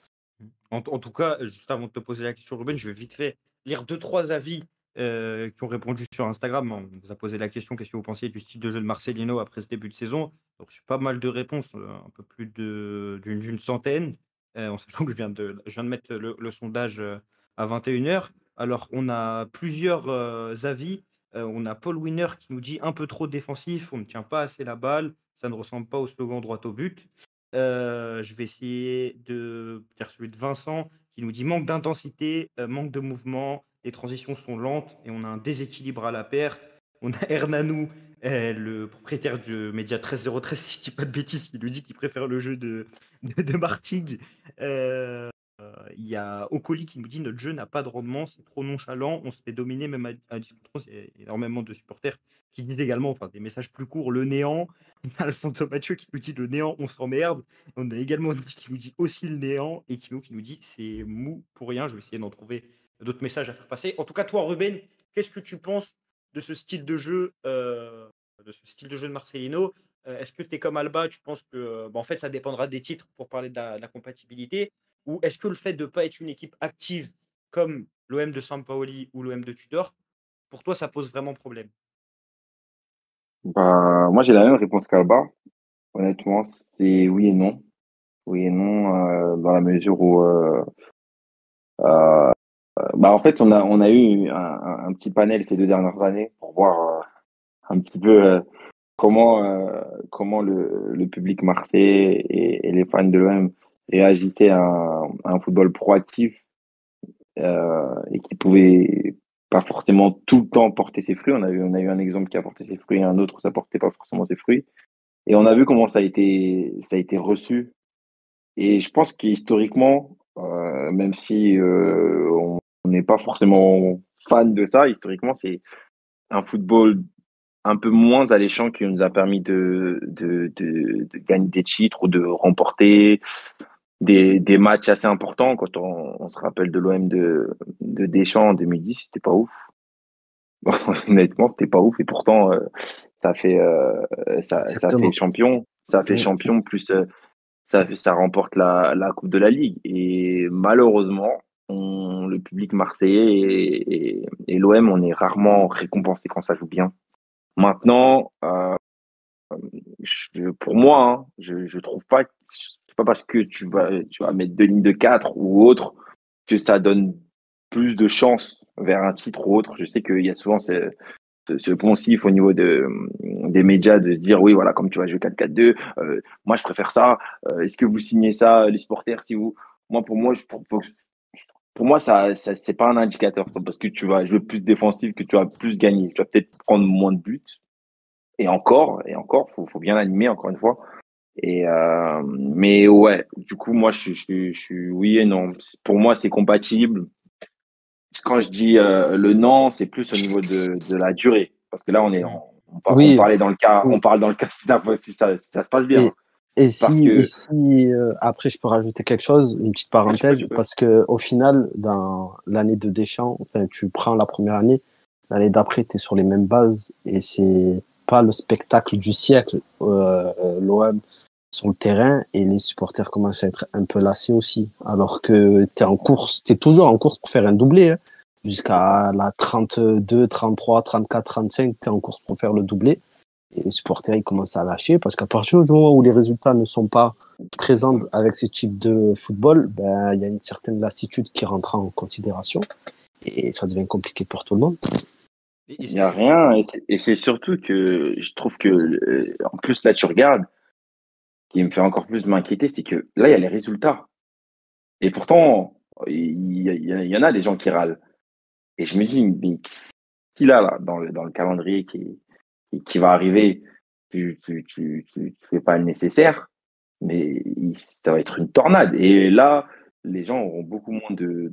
En, tout cas, juste avant de te poser la question, Ruben, je vais vite fait lire deux, trois avis euh, qui ont répondu sur Instagram. On vous a posé la question qu'est-ce que vous pensiez du style de jeu de Marcelino après ce début de saison? Donc, pas mal de réponses, euh, un peu plus d'une centaine, en sachant que je viens de, je viens de mettre le, sondage à 21h. Alors, on a plusieurs avis. on a Paul Winner qui nous dit un peu trop défensif, on ne tient pas assez la balle, ça ne ressemble pas au slogan droit au but. je vais essayer de dire celui de Vincent qui nous dit manque d'intensité, manque de mouvement, les transitions sont lentes et on a un déséquilibre à la perte. On a Hernanou, le propriétaire du média 13013, si je dis pas de bêtises, qui nous dit qu'il préfère le jeu de, de. Euh, il y a Okoli qui nous dit notre jeu n'a pas de rendement, c'est trop nonchalant, on se fait dominer même à, à distance. Il y a énormément de supporters qui disent également, enfin des messages plus courts, le néant. On a Alfonso Mathieu qui nous dit le néant, on s'emmerde. On a également qui nous dit aussi le néant et Timo qui nous dit c'est mou pour rien. Je vais essayer d'en trouver d'autres messages à faire passer. En tout cas, toi, Ruben, qu'est-ce que tu penses de ce style de jeu, euh, de ce style de jeu de Marcelino euh, Est-ce que tu es comme Alba, tu penses que euh, bah, en fait ça dépendra des titres pour parler de la, compatibilité? Ou est-ce que le fait de ne pas être une équipe active comme l'OM de Sampaoli ou l'OM de Tudor, pour toi ça pose vraiment problème? Bah, Moi j'ai la même réponse qu'Alba. Honnêtement, c'est oui et non. Oui et non, dans la mesure où bah en fait, on a, on a eu un, petit panel ces deux dernières années pour voir euh, un petit peu euh, comment, euh, comment le, le, public marseillais et, les fans de l'OM réagissaient à un, football proactif et qui pouvait pas forcément tout le temps porter ses fruits. On a eu, on a eu un exemple qui a porté ses fruits et un autre où ça portait pas forcément ses fruits. Et on a vu comment ça a été, ça a été reçu. Et je pense qu'historiquement, euh, même si euh, on n'est pas forcément fan de ça. Historiquement, c'est un football un peu moins alléchant qui nous a permis de, de, de, gagner des titres ou de remporter des, des matchs assez importants. Quand on, se rappelle de l'OM de, de Deschamps en 2010, c'était pas ouf. Honnêtement, c'était pas ouf. Et pourtant, euh, ça fait, euh, ça, ça, fait champion. Ça fait champion, plus euh, ça, ça remporte la, la Coupe de la Ligue. Et malheureusement, le public marseillais et, l'OM, on est rarement récompensé quand ça joue bien. Maintenant, euh, pour moi, hein, je, je trouve pas, c'est pas parce que tu vas, tu vas mettre deux lignes de 4 ou autre que ça donne plus de chance vers un titre ou autre. Je sais qu'il y a souvent ce, ce, poncif au niveau de, des médias de se dire oui, voilà, comme tu vas jouer 4-4-2, euh, moi je préfère ça. Euh, est-ce que vous signez ça, les supporters, si vous. Moi, pour moi, je, pour moi, ça, ça c'est pas un indicateur parce que tu vas jouer plus défensif, que tu vas plus gagner. Tu vas peut-être prendre moins de buts. Et encore, et encore, faut, faut bien animer encore une fois. Et euh, mais ouais, du coup, moi, je, je, je, suis oui et non. Pour moi, c'est compatible. Quand je dis euh, le non, c'est plus au niveau de, de, la durée, parce que là, on est, on, on, parle dans le cas, on parle dans le cas si ça, si ça, si ça se passe bien. Et si, si euh, après je peux rajouter quelque chose, une petite parenthèse, parce que au final, dans l'année de Deschamps, enfin tu prends la première année, l'année d'après tu es sur les mêmes bases et c'est pas le spectacle du siècle. Euh, euh L'OM sur le terrain et les supporters commencent à être un peu lassés aussi, alors que tu es en course, tu es toujours en course pour faire un doublé. Hein. Jusqu'à la 32, 33, 34, 35, tu es en course pour faire le doublé et les supporters ils commencent à lâcher parce qu'à partir du moment où les résultats ne sont pas présents avec ce type de football, ben il y a une certaine lassitude qui rentre en considération et ça devient compliqué pour tout le monde. Il n'y a rien et c'est surtout que je trouve que euh, en plus là tu regardes, qui me fait encore plus m'inquiéter, c'est que là il y a les résultats et pourtant il y, en a des gens qui râlent et je me dis mais qui là, là dans le dans le calendrier qui qui va arriver, tu, tu, fais pas le nécessaire, mais ça va être une tornade. Et là, les gens auront beaucoup moins de,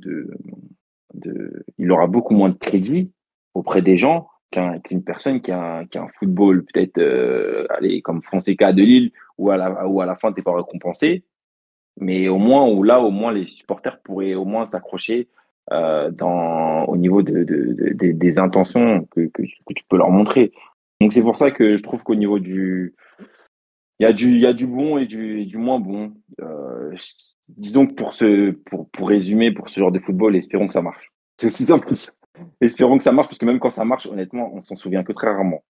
il aura beaucoup moins de crédit auprès des gens qu'une personne qui a, un, qui football peut-être euh, comme Fonseca de Lille où à la, où à la fin tu n'es pas récompensé. Mais au moins, où là, au moins, les supporters pourraient au moins s'accrocher euh, dans, au niveau de, de, de, des intentions que, tu peux leur montrer. Donc c'est pour ça que je trouve qu'au niveau du... Il y, a du, il y a du bon et du, du moins bon. Euh, disons que pour, ce, pour, pour résumer, pour ce genre de football, espérons que ça marche. C'est aussi simple que ça. Espérons que ça marche, parce que même quand ça marche, honnêtement, on s'en souvient que très rarement.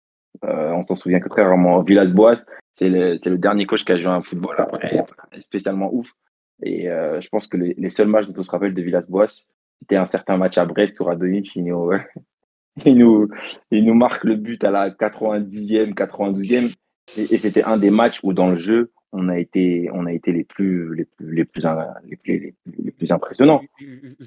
Euh, on s'en souvient que très rarement. Villas-Boas, c'est le, le, dernier coach qui a joué un football après, spécialement ouf. Et euh, je pense que les, seuls matchs dont on se rappelle de Villas-Boas, c'était un certain match à Brest où Radonjic au, il nous, il nous marque le but à la 90e, 92e. Et, c'était un des matchs où, dans le jeu, on a été, on a été les plus, les plus, les plus, les plus, les plus, impressionnants.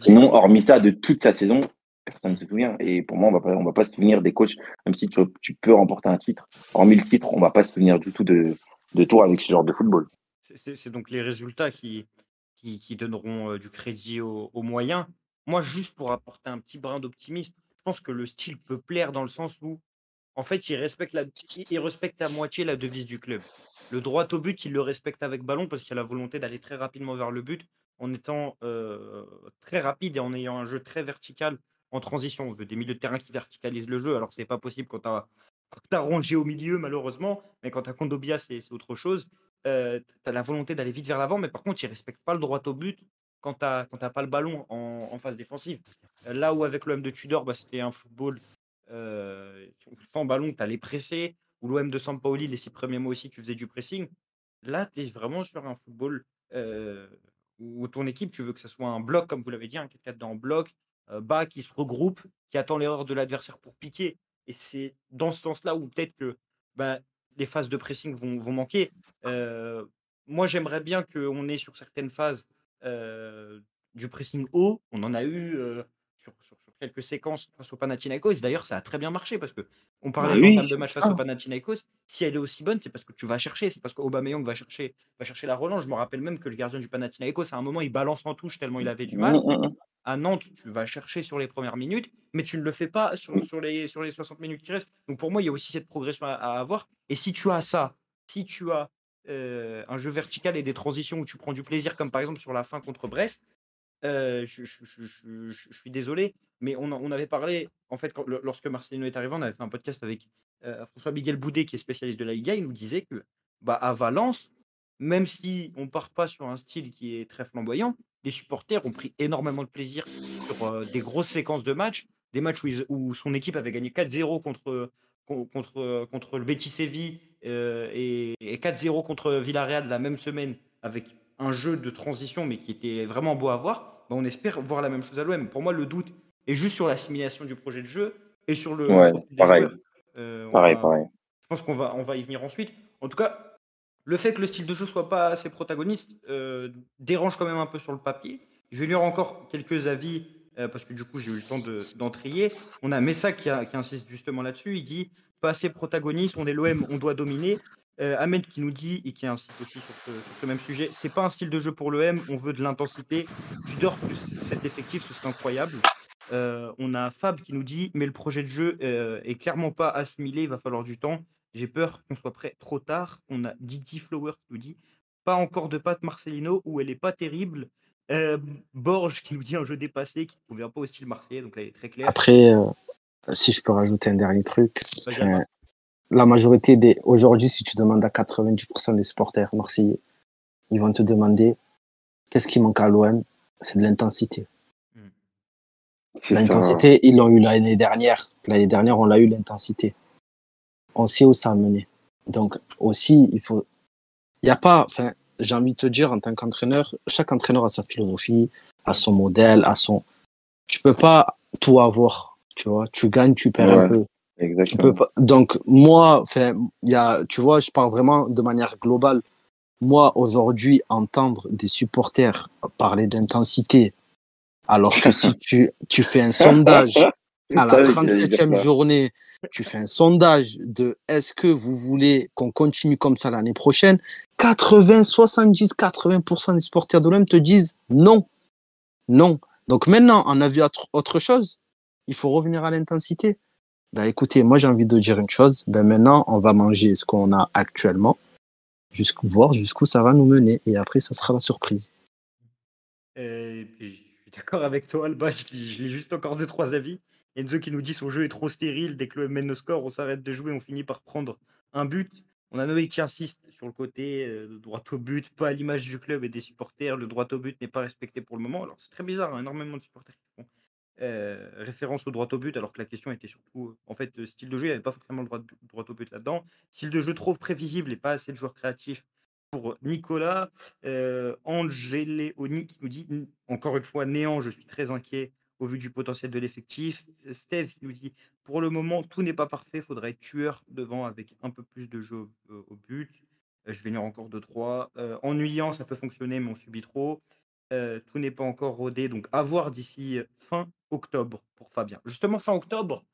Sinon, hormis ça, de toute sa saison, personne ne se souvient. Et pour moi, on va pas, on va pas se souvenir des coachs, même si tu, tu, peux remporter un titre. Hormis le titre, on va pas se souvenir du tout de, de toi avec ce genre de football. C'est donc les résultats qui, qui, qui donneront euh, du crédit aux, aux moyens. Moi, juste pour apporter un petit brin d'optimisme, pense que le style peut plaire dans le sens où, en fait, il respecte, la, respecte à moitié la devise du club. Le droit au but, il le respecte avec ballon parce qu'il a la volonté d'aller très rapidement vers le but en étant euh, très rapide et en ayant un jeu très vertical en transition. On veut des milieux de terrain qui verticalisent le jeu. Alors, c'est pas possible quand tu rongé au milieu, malheureusement, mais quand tu as Kondobia, c'est autre chose. Euh, tu as la volonté d'aller vite vers l'avant, mais par contre, il respecte pas le droit au but quand tu n'as pas le ballon en, phase défensive. Là où avec l'OM de Tudor, bah, c'était un football euh, sans ballon, tu allais presser, ou l'OM de Sampaoli, les six premiers mois aussi, tu faisais du pressing. Là, tu es vraiment sur un football euh, où ton équipe, tu veux que ce soit un bloc, comme vous l'avez dit, un 4 dans bloc, euh, bas, qui se regroupe, qui attend l'erreur de l'adversaire pour piquer. Et c'est dans ce sens-là où peut-être que bah, les phases de pressing vont, vont manquer. Euh, moi, j'aimerais bien qu'on ait sur certaines phases euh, du pressing haut. On en a eu euh, sur, quelques séquences face au Panathinaikos. D'ailleurs, ça a très bien marché parce que on parlait bah de match face au Panathinaikos. Si elle est aussi bonne, c'est parce que tu vas chercher. C'est parce qu'Aubameyang va chercher, va chercher la relance. Je me rappelle même que le gardien du Panathinaikos, à un moment, il balance en touche tellement il avait du mal. Mmh, mmh, mmh. À Nantes, tu vas chercher sur les premières minutes, mais tu ne le fais pas sur, sur les, sur les 60 minutes qui restent. Donc pour moi, il y a aussi cette progression à, avoir. Et si tu as ça, si tu as euh, un jeu vertical et des transitions où tu prends du plaisir, comme par exemple sur la fin contre Brest, euh, je, suis désolé, mais on, avait parlé, en fait, lorsque Marcelino est arrivé, on avait fait un podcast avec euh, François Miguel Boudet, qui est spécialiste de la Liga, il nous disait que bah, à Valence, même si on part pas sur un style qui est très flamboyant, les supporters ont pris énormément de plaisir sur des grosses séquences de matchs, des matchs où, son équipe avait gagné 4-0 contre, contre, contre le Betis Séville et, 4-0 contre Villarreal la même semaine avec un jeu de transition mais qui était vraiment beau à voir. Bah, on espère voir la même chose à l'OM. Pour moi, le doute est juste sur l'assimilation du projet de jeu et sur le. pareil. pareil, pareil. Je pense qu'on va, on va y venir ensuite. En tout cas, le fait que le style de jeu soit pas assez protagoniste euh, dérange quand même un peu sur le papier. Je vais lire encore quelques avis euh, parce que du coup j'ai eu le temps d'en trier. On a Messa qui, qui insiste justement là-dessus. Il dit assez protagoniste, on est l'OM, on doit dominer. Euh, Ahmed qui nous dit, et qui insiste aussi sur ce, même sujet, c'est pas un style de jeu pour l'OM, on veut de l'intensité. dors plus cet effectif, ce serait incroyable. on a Fab qui nous dit, mais le projet de jeu est clairement pas assimilé, il va falloir du temps. J'ai peur qu'on soit prêt trop tard. On a Didi Flower qui nous dit pas encore de patte Marcelino où elle est pas terrible. Euh, Borges qui nous dit un jeu dépassé qui ne convient pas au style marseillais, donc là il est très clair. Après, euh, si je peux rajouter un dernier truc, la majorité des. Aujourd'hui, si tu demandes à 90% des supporters marseillais, ils vont te demander qu'est-ce qui manque à l'OM C'est de l'intensité. Hmm. L'intensité, ils l'ont eu l'année dernière. L'année dernière, on l'a eu l'intensité on sait où ça a mené. Donc aussi, il faut, il y a pas, enfin, j'ai envie de te dire en tant qu'entraîneur, chaque entraîneur a sa philosophie, a son modèle, a son. Tu peux pas tout avoir, tu vois. Tu gagnes, tu perds un peu. Exactement. pas... Donc moi, y a, tu vois, je parle vraiment de manière globale. Moi aujourd'hui, entendre des supporters parler d'intensité, alors que si tu, tu fais un sondage à la 37e journée, tu fais un sondage de est-ce que vous voulez qu'on continue comme ça l'année prochaine 80, 70, 80% des supporters de l'OM te disent non. Non. Donc maintenant, on a vu autre chose. Il faut revenir à l'intensité. Ben écoutez, moi j'ai envie de dire une chose. Ben maintenant, on va manger ce qu'on a actuellement, jusqu'où voir jusqu'où ça va nous mener. Et après, ça sera la surprise. je suis d'accord avec toi, Alba. Je lis juste encore deux, trois avis. Enzo qui nous dit son jeu est trop stérile. Dès que le mène au score, on s'arrête de jouer, on finit par prendre un but. On a Noé qui insiste sur le côté euh, droit au but, pas à l'image du club et des supporters. Le droit au but n'est pas respecté pour le moment. Alors c'est très bizarre, hein, énormément de supporters qui font euh, référence au droit au but, alors que la question était surtout, euh, en fait, style de jeu, il n'y avait pas forcément le droit, au but là-dedans. Style de jeu trop prévisible et pas assez de joueurs créatifs pour Nicolas. Euh, Oni qui nous dit, encore une fois, néant, je suis très inquiet au vu du potentiel de l'effectif. Steve nous dit pour le moment, tout n'est pas parfait. Faudrait être tueur devant avec un peu plus de jeu au, but. Euh, je vais lire encore deux, trois. Euh, ennuyant, ça peut fonctionner, mais on subit trop. Euh, tout n'est pas encore rodé. Donc, à voir d'ici fin octobre pour Fabien. Justement, fin octobre,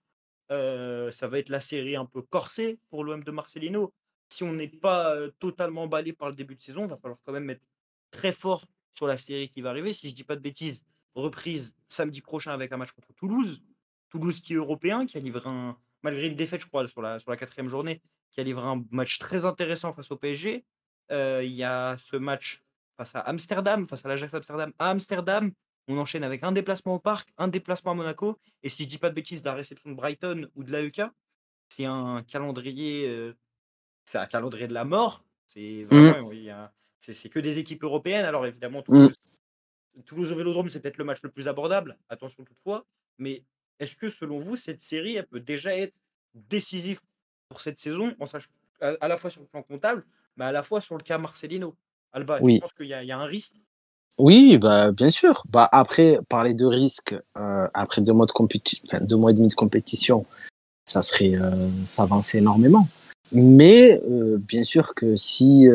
ça va être la série un peu corsée pour l'OM de Marcelino. Si on n'est pas totalement emballé par le début de saison, va falloir quand même être très fort sur la série qui va arriver. Si je dis pas de bêtises, reprise samedi prochain avec un match contre Toulouse. Toulouse qui est européen, qui a livré un, malgré une défaite, je crois, sur la, sur la quatrième journée, qui a livré un match très intéressant face au PSG. Euh, il y a ce match face à Amsterdam, face à l'Ajax Amsterdam, à Amsterdam. On enchaîne avec un déplacement au parc, un déplacement à Monaco. Et si je dis pas de bêtises, la réception de Brighton ou de l'AEK, c'est un calendrier, euh, c'est un calendrier de la mort. C'est mmh. c'est que des équipes européennes. Alors évidemment, mmh. Toulouse, au Vélodrome, c'est peut-être le match le plus abordable, attention toutefois, mais est-ce que selon vous, cette série, elle peut déjà être décisive pour cette saison, en sachant, à, la fois sur le plan comptable, mais à la fois sur le cas Marcelino? Alba, oui. je pense qu'il y, a un risque? Oui, bah, bien sûr. Bah, après, parler de risque, euh, après deux mois, de compétition, enfin, deux mois et demi de compétition, ça serait euh, s'avancer énormément. Mais euh, bien sûr que si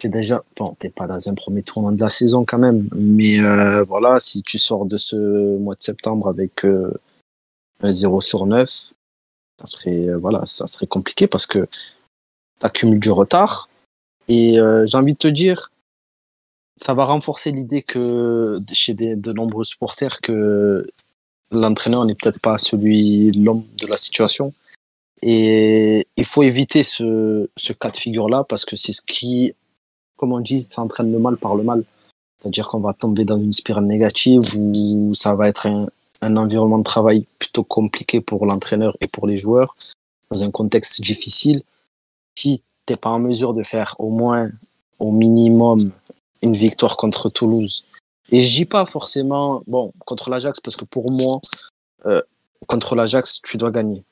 t'es déjà, bon, t'es pas dans un premier tournoi de la saison quand même, mais euh, voilà, si tu sors de ce mois de septembre avec euh, un 0 sur 9, ça serait, euh, voilà, ça serait compliqué parce que tu accumules du retard. Et j'ai envie de te dire, ça va renforcer l'idée que chez de nombreux supporters que l'entraîneur n'est peut-être pas celui, l'homme de la situation. Et il faut éviter ce, ce cas de figure-là parce que c'est ce qui, comme on dit, s'entraîne le mal par le mal. C'est-à-dire qu'on va tomber dans une spirale négative où ça va être un, un environnement de travail plutôt compliqué pour l'entraîneur et pour les joueurs, dans un contexte difficile. Si pas en mesure de faire au moins, au minimum, une victoire contre Toulouse, et je dis pas forcément, bon, contre l'Ajax, parce que pour moi, euh, contre l'Ajax, tu dois gagner.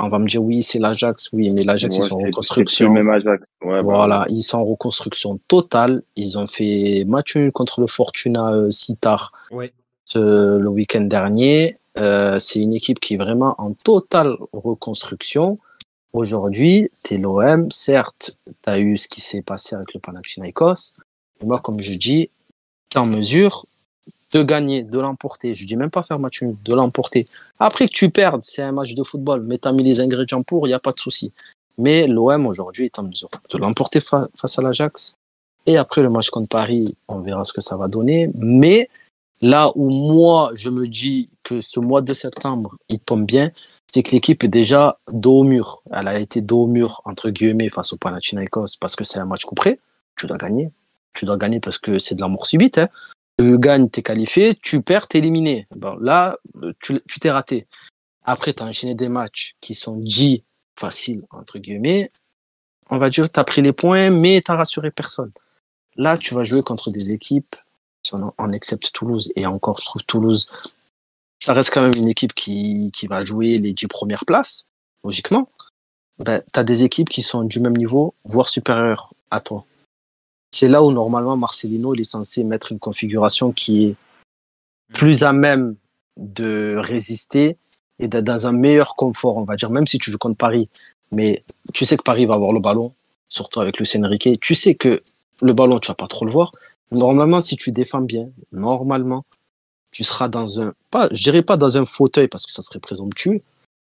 On va me dire, oui, c'est l'Ajax, oui, mais l'Ajax, ils sont en reconstruction. même Ajax. Ouais, voilà, ils sont en reconstruction totale. Ils ont fait match nul contre le Fortuna euh, Citar ouais. le week-end dernier. Euh, c'est une équipe qui est vraiment en totale reconstruction. Aujourd'hui, tu l'OM. Certes, tu as eu ce qui s'est passé avec le Panathinaikos. Moi, comme je dis, tu es en mesure de gagner, de l'emporter. Je dis même pas faire match de l'emporter. Après que tu perdes, c'est un match de football, mais tu as mis les ingrédients pour, il n'y a pas de souci. Mais l'OM aujourd'hui est en mesure de l'emporter face à l'Ajax. Et après le match contre Paris, on verra ce que ça va donner. Mais là où moi, je me dis que ce mois de septembre, il tombe bien, c'est que l'équipe est déjà dos au mur. Elle a été dos au mur, entre guillemets, face au Panathinaikos, parce que c'est un match couperé. Tu dois gagner. Tu dois gagner parce que c'est de la mort subite. Hein tu gagnes, t'es qualifié, tu perds, t'es éliminé. Bon, là, tu t'es raté. Après, tu enchaîné des matchs qui sont dits faciles, entre guillemets. On va dire tu as pris les points, mais tu rassuré personne. Là, tu vas jouer contre des équipes, on, on accepte Toulouse, et encore, je trouve Toulouse, ça reste quand même une équipe qui, qui va jouer les dix premières places, logiquement. Ben, tu as des équipes qui sont du même niveau, voire supérieures à toi c'est là où normalement Marcelino il est censé mettre une configuration qui est plus à même de résister et d'être dans un meilleur confort, on va dire, même si tu joues contre Paris. Mais tu sais que Paris va avoir le ballon, surtout avec Lucien Riquet. Tu sais que le ballon, tu vas pas trop le voir. Normalement, si tu défends bien, normalement, tu seras dans un, pas, je dirais pas dans un fauteuil parce que ça serait présomptueux,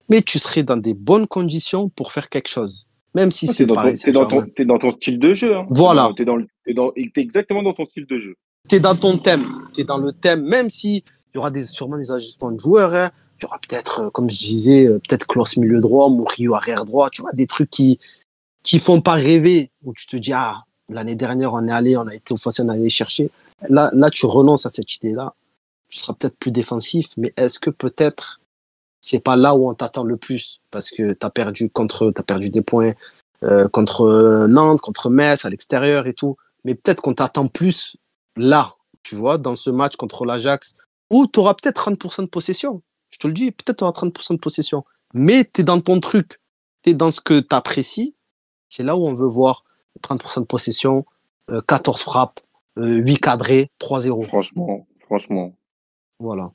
mais tu serais dans des bonnes conditions pour faire quelque chose. Même si c'est dans, ton, dans, ton, es dans ton style de jeu. Hein. Voilà. Tu es, es, exactement dans ton style de jeu. Tu es dans ton thème. Tu es dans le thème, même si il y aura des, sûrement des ajustements de joueurs. Hein. Il y aura peut-être, euh, comme je disais, euh, peut-être Klaus milieu droit, Murillo arrière droit. Tu vois, des trucs qui qui font pas rêver. Où tu te dis, ah, l'année dernière, on est allé, on a été au on est allé chercher. Là, là, tu renonces à cette idée-là. Tu seras peut-être plus défensif, mais est-ce que peut-être c'est pas là où on t'attend le plus? Parce que tu as perdu contre, as perdu des points euh, contre Nantes, contre Metz à l'extérieur et tout. Mais peut-être qu'on t'attend plus là, tu vois, dans ce match contre l'Ajax, où tu auras peut-être 30% de possession. Je te le dis, peut-être tu auras 30% de possession. Mais tu es dans ton truc, tu es dans ce que tu apprécies. C'est là où on veut voir 30% de possession, 14 euh, frappes, 8 euh, cadrés, 3-0. Franchement, franchement. Voilà.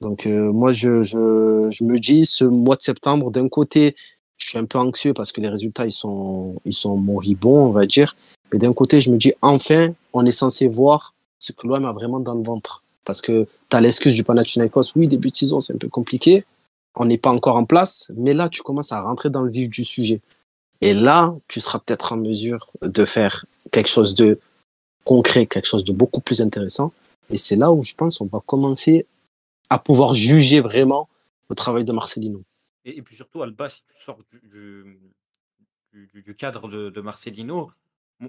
Donc moi, je, je, je, me dis, ce mois de septembre, d'un côté, je suis un peu anxieux parce que les résultats, ils sont, ils sont moribonds, on va dire. Mais d'un côté, je me dis, enfin, on est censé voir ce que l'OM a vraiment dans le ventre. Parce que tu as l'excuse du Panathinaikos, oui, début de saison, c'est un peu compliqué. On n'est pas encore en place. Mais là, tu commences à rentrer dans le vif du sujet. Et là, tu seras peut-être en mesure de faire quelque chose de concret, quelque chose de beaucoup plus intéressant. Et c'est là où je pense qu'on va commencer à pouvoir juger vraiment le travail de Marcelino. Et, puis surtout, Alba, si tu sors du, du, cadre de, Marcelino,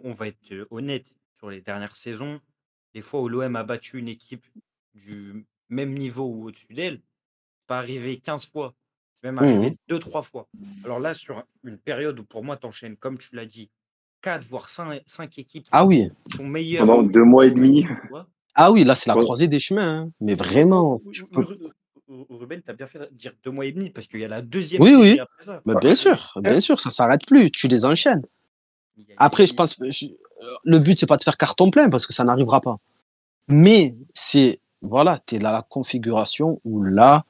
on va être honnête sur les dernières saisons. Les fois où l'OM a battu une équipe du même niveau ou au-dessus d'elle, c'est pas arrivé 15 fois. C'est même arrivé 2-3 mmh fois. Alors là, sur une période où pour moi, tu enchaînes, comme tu l'as dit, 4 voire 5, équipes ah oui. qui sont meilleures. Pendant deux mois et demi. Ah oui, là, c'est la croisée des chemins. Hein. Mais vraiment. Ruben, tu as bien fait de dire deux mois et demi parce qu'il y a la deuxième. Oui, oui. Après ça. Mais bien sûr, bien sûr, ça s'arrête plus. Tu les enchaînes. Après, je pense, le but c'est pas de faire carton plein parce que ça n'arrivera pas. Mais c'est, voilà, tu es dans la configuration où là,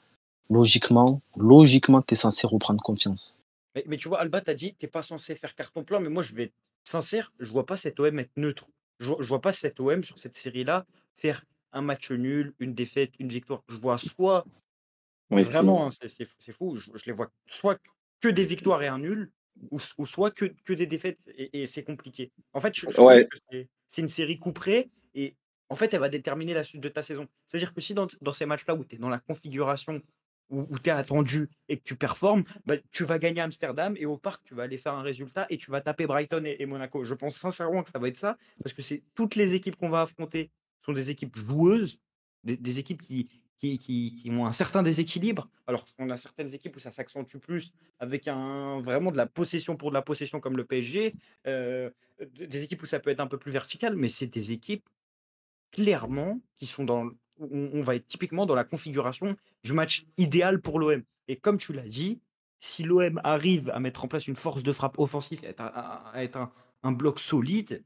logiquement, logiquement, tu es censé reprendre confiance. Mais, tu vois, Alba, tu as dit, tu pas censé faire carton plein, mais moi, je vais être sincère, je vois pas cet OM être neutre. Je, je vois pas cet OM sur cette série-là faire un match nul, une défaite, une victoire. Je vois soit Vraiment, hein, c'est fou. Je, les vois soit que des victoires et un nul, ou, soit que, que des défaites et, c'est compliqué. En fait, je, pense que c'est une série couperée et en fait, elle va déterminer la suite de ta saison. C'est-à-dire que si dans, ces matchs-là où tu es dans la configuration où, tu es attendu et que tu performes, bah, tu vas gagner Amsterdam et au parc, tu vas aller faire un résultat et tu vas taper Brighton et, Monaco. Je pense sincèrement que ça va être ça parce que c'est toutes les équipes qu'on va affronter sont des équipes joueuses, des, équipes qui, qui, ont un certain déséquilibre. Alors, on a certaines équipes où ça s'accentue plus avec un, vraiment de la possession pour de la possession comme le PSG, euh, des équipes où ça peut être un peu plus vertical, mais c'est des équipes clairement qui sont dans. On, va être typiquement dans la configuration du match idéal pour l'OM. Et comme tu l'as dit, si l'OM arrive à mettre en place une force de frappe offensive, à être, un, bloc solide,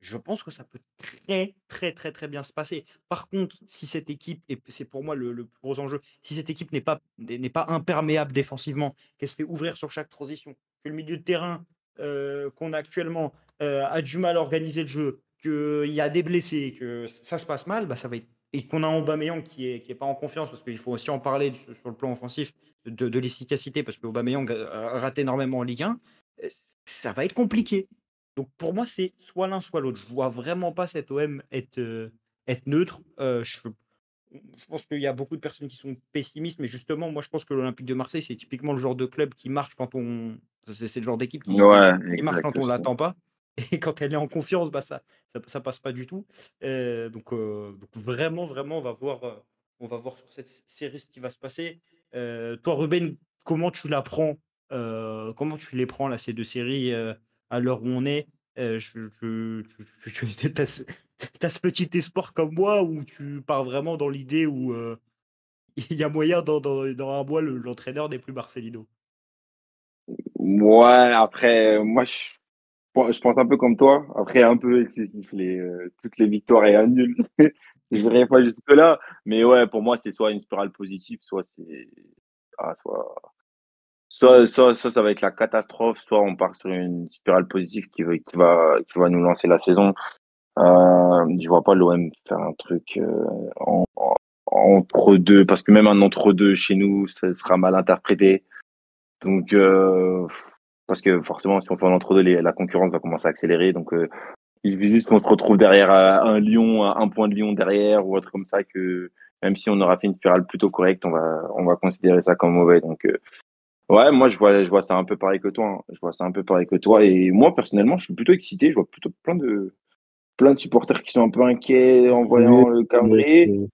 je pense que ça peut très, très, très, très bien se passer. Par contre, si cette équipe, et c'est pour moi le, plus gros enjeu, si cette équipe n'est pas, n'est pas imperméable défensivement, qu'elle se fait ouvrir sur chaque transition, que le milieu de terrain euh, qu'on a actuellement euh, a du mal à organiser le jeu, qu'il y a des blessés, que ça se passe mal, bah, ça va être et qu'on a un Aubameyang qui est, qui est pas en confiance, parce qu'il faut aussi en parler sur le plan offensif de, de l'efficacité, parce que Aubameyang rate énormément en Ligue 1, euh, ça va être compliqué. Donc pour moi, c'est soit l'un, soit l'autre. Je vois vraiment pas cet OM être, euh, être neutre. Euh, je, je, pense qu'il y a beaucoup de personnes qui sont pessimistes, mais justement, moi, je pense que l'Olympique de Marseille, c'est typiquement le genre de club qui marche quand on. C'est le genre d'équipe qui, qui marche quand on l'attend pas. Et quand elle est en confiance, bah ça, ça, passe pas du tout. Euh, donc, euh, donc, vraiment, vraiment, on va voir, euh, on va voir sur cette série ce qui va se passer. toi, Ruben, comment tu la prends Comment tu les prends là ces deux séries à l'heure où on est? Tu as, ce petit espoir comme moi ou tu pars vraiment dans l'idée où il y a moyen dans, dans, dans un mois l'entraîneur n'est plus Marcelino? Ouais, après, moi je je pense un peu comme toi. Après, un peu excessif, les, euh, toutes les victoires et un nul. je dirais pas jusque-là. Mais ouais, pour moi, c'est soit une spirale positive, soit c'est. Ah, soit... Soit, ça va être la catastrophe, soit on part sur une spirale positive qui, va, qui, va, nous lancer la saison. Euh, je vois pas l'OM faire un truc euh, en, entre deux, parce que même un entre deux chez nous, ça sera mal interprété. Donc, euh, parce que forcément, si on fait un entre-deux, la concurrence va commencer à accélérer. Donc, euh, il suffit juste qu'on se retrouve derrière euh, un Lyon, un point de Lyon derrière ou autre comme ça, que même si on aura fait une spirale plutôt correcte, on va, on va considérer ça comme mauvais. Donc, euh, ouais, moi, je vois, je vois ça un peu pareil que toi. Hein. Je vois ça un peu pareil que toi. Et moi, personnellement, je suis plutôt excité. Je vois plutôt plein de, plein de supporters qui sont un peu inquiets en voyant le calendrier.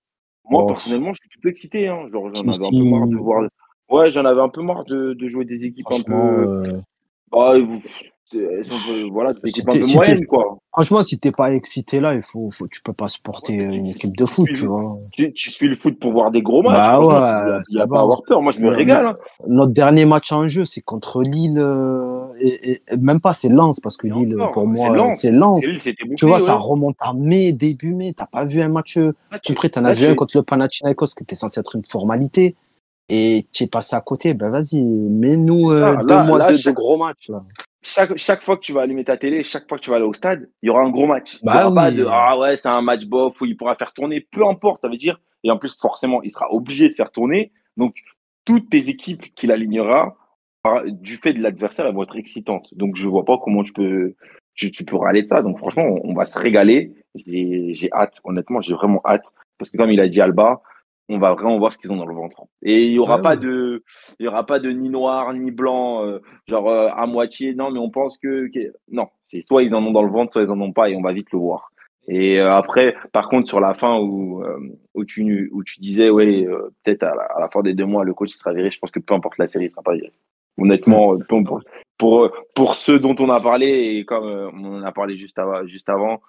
Moi, personnellement, je suis plutôt excité. Hein. Genre, j'en avais un peu marre de voir. Ouais, j'en avais un peu marre de, de jouer des équipes un peu. Bah, voilà, des équipes un peu moyennes, quoi. Franchement, si t'es pas excité là, il faut, faut, tu peux pas supporter une équipe de foot, tu, vois. Tu, suis le foot pour voir des gros matchs. Bah ouais, il n'y a, pas à avoir peur. Moi, je me régale. Hein. Notre dernier match en jeu, c'est contre Lille. Euh, et, même pas, c'est Lens, parce que Lille, pour moi, c'est Lens. Tu vois, ça remonte à mai, début mai. T'as pas vu un match euh, tout près. T'en as vu un contre le Panathinaikos qui était censé être une formalité et tu es passé à côté, ben vas-y, mets-nous euh, deux mois de, gros matchs. Là. Chaque, chaque fois que tu vas allumer ta télé, chaque fois que tu vas aller au stade, il y aura un gros match. Bah pas de ah ouais, c'est un match bof où il pourra faire tourner, peu importe, ça veut dire. Et en plus, forcément, il sera obligé de faire tourner. Donc, toutes tes équipes qu'il alignera, du fait de l'adversaire, elles vont être excitantes. Donc, je vois pas comment tu peux, tu, tu peux râler de ça. Donc, franchement, on, on va se régaler. J'ai hâte, honnêtement, j'ai vraiment hâte. Parce que comme il a dit Alba, on va vraiment voir ce qu'ils ont dans le ventre. Et il y aura pas de, il y aura pas de ni noir ni blanc, euh, genre euh, à moitié. Non, mais on pense que, non, c'est soit ils en ont dans le ventre, soit ils en ont pas, et on va vite le voir. Et euh, après, par contre, sur la fin où où tu où tu disais, ouais, peut-être à, la fin des deux mois, le coach sera viré. Je pense que peu importe la série, il sera pas viré. Honnêtement, pour, pour pour ceux dont on a parlé et comme on en a parlé juste avant, juste avant,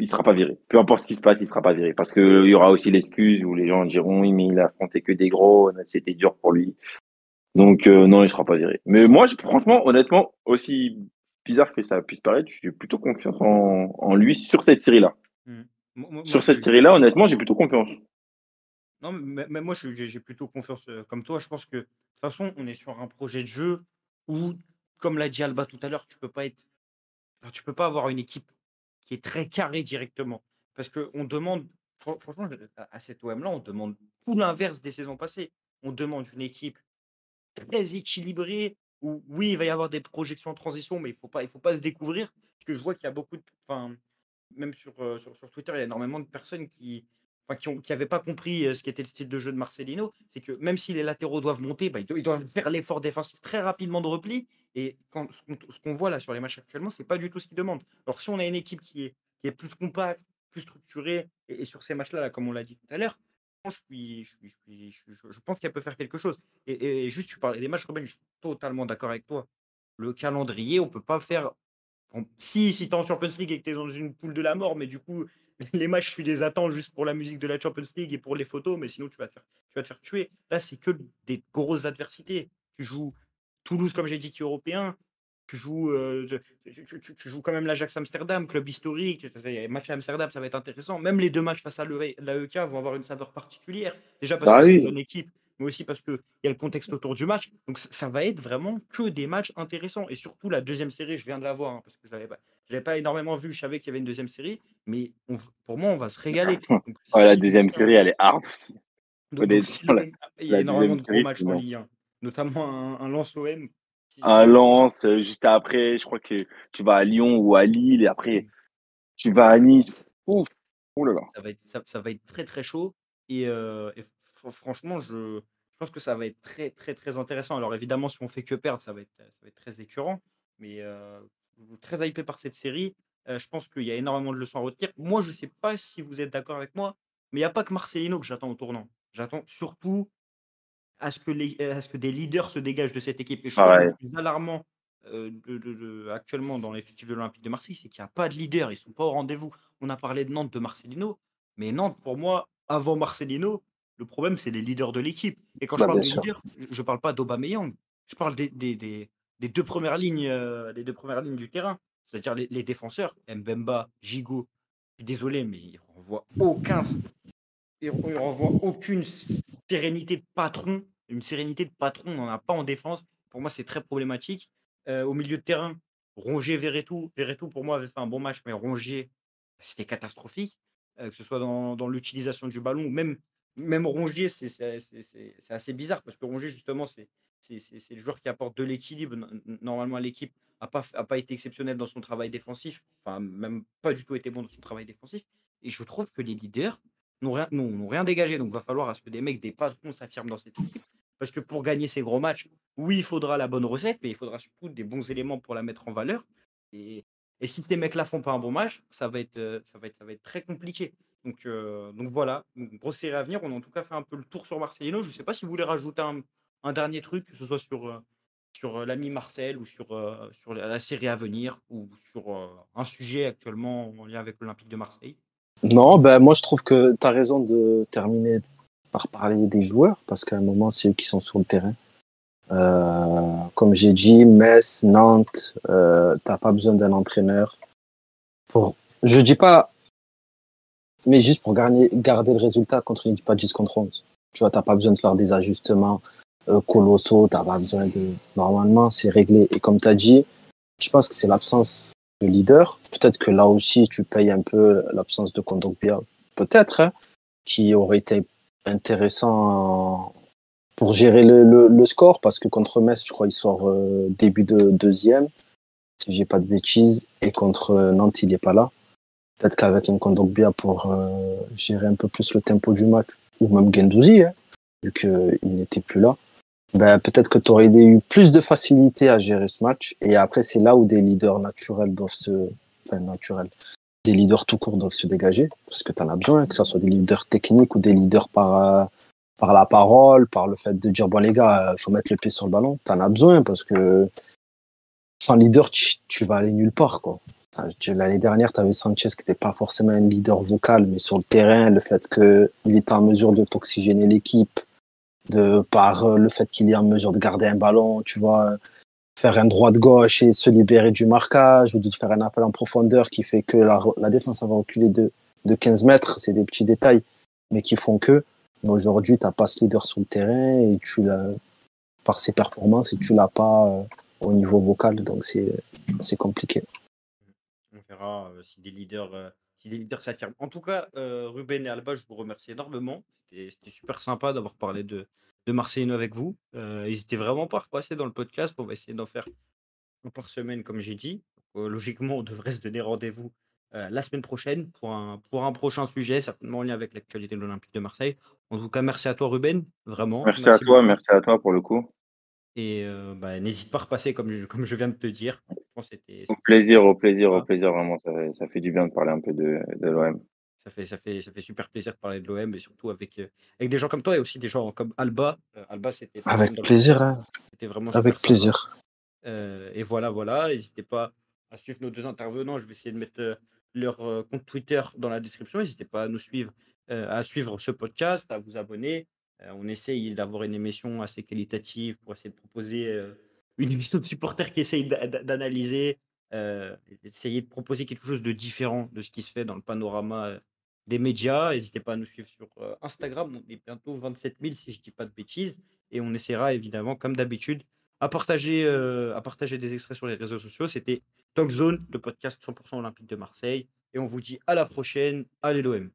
il sera pas viré. Peu importe ce qui se passe, il sera pas viré. Parce qu'il y aura aussi l'excuse où les gens diront oui, mais il a affronté que des gros, c'était dur pour lui. Donc euh, non, il sera pas viré. Mais moi, franchement, honnêtement, aussi bizarre que ça puisse paraître, j'ai plutôt confiance en, lui sur cette série-là. Mmh. sur cette série-là, honnêtement, j'ai plutôt confiance. Non, mais, moi, j'ai plutôt confiance euh, comme toi. Je pense que de toute façon, on est sur un projet de jeu où, comme l'a dit Alba tout à l'heure, tu peux pas être, tu peux pas avoir une équipe qui est très carré directement. Parce qu'on demande, franchement, à cet OM-là, on demande tout l'inverse des saisons passées. On demande une équipe très équilibrée, où oui, il va y avoir des projections en transition, mais il faut pas il faut pas se découvrir. Parce que je vois qu'il y a beaucoup de enfin, même sur, sur, sur Twitter, il y a énormément de personnes qui qui n'avaient pas compris ce qu'était le style de jeu de Marcelino, c'est que même si les latéraux doivent monter, bah, ils doivent faire l'effort défensif très rapidement de repli. Et ce qu'on voit là sur les matchs actuellement, c'est pas du tout ce qu'ils demandent. Alors si on a une équipe qui est, plus compacte, plus structurée, et, sur ces matchs-là, là, comme on l'a dit tout à l'heure, je, pense qu'elle peut faire quelque chose. Et, juste, tu parlais des matchs, Robin, je suis totalement d'accord avec toi. Le calendrier, on peut pas faire. Si, si tu es en Champions League et que tu es dans une poule de la mort, mais du coup, les matchs, tu les attends juste pour la musique de la Champions League et pour les photos, mais sinon, tu vas te faire, tu vas te faire tuer. Là, c'est que des grosses adversités. Tu joues Toulouse, comme j'ai dit, qui est européen. Tu joues, euh, tu, joues quand même l'Ajax Amsterdam, club historique. Match à Amsterdam, ça va être intéressant. Même les deux matchs face à l'AEK vont avoir une saveur particulière. Déjà parce bah que c'est une bonne équipe, mais aussi parce qu'il y a le contexte autour du match. Donc ça va être vraiment que des matchs intéressants. Et surtout la deuxième série, je viens de la voir, hein, parce que je ne l'avais pas, énormément vu. Je savais qu'il y avait une deuxième série, mais pour moi, on va se régaler. la deuxième série, elle est hard aussi. il y a énormément de gros matchs en Ligue 1, notamment un, un Lens OM à Lens, euh, juste après, je crois que tu vas à Lyon ou à Lille, et après, tu vas à Nice. Ouf, oh là là. Ça va, être, ça, va être très très chaud. Et, euh, franchement, je, pense que ça va être très très très intéressant. Alors évidemment, si on fait que perdre, ça va être, ça va être très écœurant. Mais euh, très hypé par cette série. je pense qu'il y a énormément de leçons à retenir. Moi, je ne sais pas si vous êtes d'accord avec moi, mais il n'y a pas que Marcelino que j'attends au tournant. J'attends surtout à ce que, les, à ce que des leaders se dégagent de cette équipe. Et je trouve le plus alarmant de, actuellement dans l'effectif de l'Olympique de Marseille, c'est qu'il n'y a pas de leader. Ils ne sont pas au rendez-vous. On a parlé de Nantes, de Marcelino, mais Nantes, pour moi, avant Marcelino, le problème, c'est les leaders de l'équipe. Et quand je bah, parle de leaders, je ne parle pas d'Aubameyang. Je parle des, des, des, deux premières lignes, des deux premières lignes du terrain. C'est-à-dire les, défenseurs, Mbemba, Gigot. Désolé, mais ils ne renvoient aucun il renvoie aucune sérénité de patron. Une sérénité de patron, on n'en a pas en défense. Pour moi, c'est très problématique. Euh, au milieu de terrain, Rongier, Verretou. Verretou, pour moi, avait fait un bon match, mais Rongier, c'était catastrophique. Euh, que ce soit dans, l'utilisation du ballon même, même Rongier, c'est assez bizarre parce que Rongier, justement, c'est le joueur qui apporte de l'équilibre normalement l'équipe. N'a pas, a pas été exceptionnel dans son travail défensif, enfin, même pas du tout été bon dans son travail défensif. Et je trouve que les leaders, n'ont rien, dégagé. Donc, il va falloir à ce que des mecs, des patrons s'affirment dans cette équipe. Parce que pour gagner ces gros matchs, oui, il faudra la bonne recette, mais il faudra surtout des bons éléments pour la mettre en valeur. Et, si ces mecs-là font pas un bon match, ça va être, euh, très compliqué. Donc, euh, voilà, grosse série à venir. On a en tout cas fait un peu le tour sur Marcelino. Je ne sais pas si vous voulez rajouter un, dernier truc, que ce soit sur, euh, sur l'ami Marcel ou sur, sur la série à venir ou sur un sujet actuellement en lien avec l'Olympique de Marseille? Non, ben moi je trouve que tu as raison de terminer par parler des joueurs, parce qu'à un moment, c'est eux qui sont sur le terrain. Euh, comme j'ai dit, Metz, Nantes, euh, t'as pas besoin d'un entraîneur. Pour, je dis pas, mais juste pour garder, garder le résultat contre une pas 10 contre 11. Tu vois, t'as pas besoin de faire des ajustements euh, colossaux, t'as pas besoin de. Normalement, c'est réglé. Et comme tu as dit, je pense que c'est l'absence leader. Peut-être que là aussi, tu payes un peu l'absence de Kondogbia. Peut-être, hein, qui aurait été intéressant pour gérer le, le, score, parce que contre Metz, je crois, il sort euh, début de deuxième, si j'ai pas de bêtises, et contre Nantes, il n'est pas là. Peut-être qu'avec un Kondogbia pour euh, gérer un peu plus le tempo du match, ou même Gendouzi, hein, vu qu'il n'était plus là ben, peut-être que tu aurais eu plus de facilité à gérer ce match. Et après, c'est là où des leaders naturels doivent se. Enfin, naturels. Des leaders tout court doivent se dégager. Parce que tu en as besoin, que ce soit des leaders techniques ou des leaders par, euh, par la parole, par le fait de dire bon, les gars, il euh, faut mettre le pied sur le ballon. Tu en as besoin parce que sans leader, tu, vas aller nulle part. quoi. L'année dernière, tu avais Sanchez qui n'était pas forcément un leader vocal, mais sur le terrain, le fait qu'il était en mesure de t'oxygéner l'équipe, de par euh, le fait qu'il est en mesure de garder un ballon, tu vois, faire un droit de gauche et se libérer du marquage, ou de faire un appel en profondeur qui fait que la, défense va reculer de, de 15 mètres, c'est des petits détails, mais qui font que. Aujourd'hui, tu n'as pas ce leader sur le terrain et tu l'as, par ses performances, et tu l'as pas euh, au niveau vocal, donc c'est, compliqué. On verra euh, si des leaders si les leaders s'affirment. En tout cas, Ruben et Alba, je vous remercie énormément. C'était super sympa d'avoir parlé de de avec vous. n'hésitez vraiment pas à repasser dans le podcast. On va essayer d'en faire un par semaine, comme j'ai dit. logiquement, on devrait se donner rendez-vous la semaine prochaine pour un, pour un prochain sujet, certainement en lien avec l'actualité de l'Olympique de Marseille. En tout cas, merci à toi, Ruben. Vraiment. Merci, à toi, merci à toi pour le coup. Et bah, n'hésite pas à repasser comme je, comme je viens de te dire. Au plaisir, au plaisir, au plaisir, vraiment. Ça fait, ça fait du bien de parler un peu de, de l'OM. Ça fait, ça, fait, ça fait super plaisir de parler de l'OM et surtout avec, avec des gens comme toi et aussi des gens comme Alba. Alba, c'était. Avec plaisir. Hein. C'était vraiment Avec plaisir. et voilà, voilà. N'hésitez pas à suivre nos deux intervenants. Je vais essayer de mettre leur compte Twitter dans la description. N'hésitez pas à nous suivre, à suivre ce podcast, à vous abonner. On essaye d'avoir une émission assez qualitative pour essayer de proposer une émission de supporters qui essaye d'analyser, essayer de proposer quelque chose de différent de ce qui se fait dans le panorama des médias. N'hésitez pas à nous suivre sur Instagram. On est bientôt 27 000 si je ne dis pas de bêtises. Et on essaiera évidemment, comme d'habitude, à partager, à partager des extraits sur les réseaux sociaux. C'était Talk Zone, le podcast 100% olympique de Marseille. Et on vous dit à la prochaine. Allez l'OM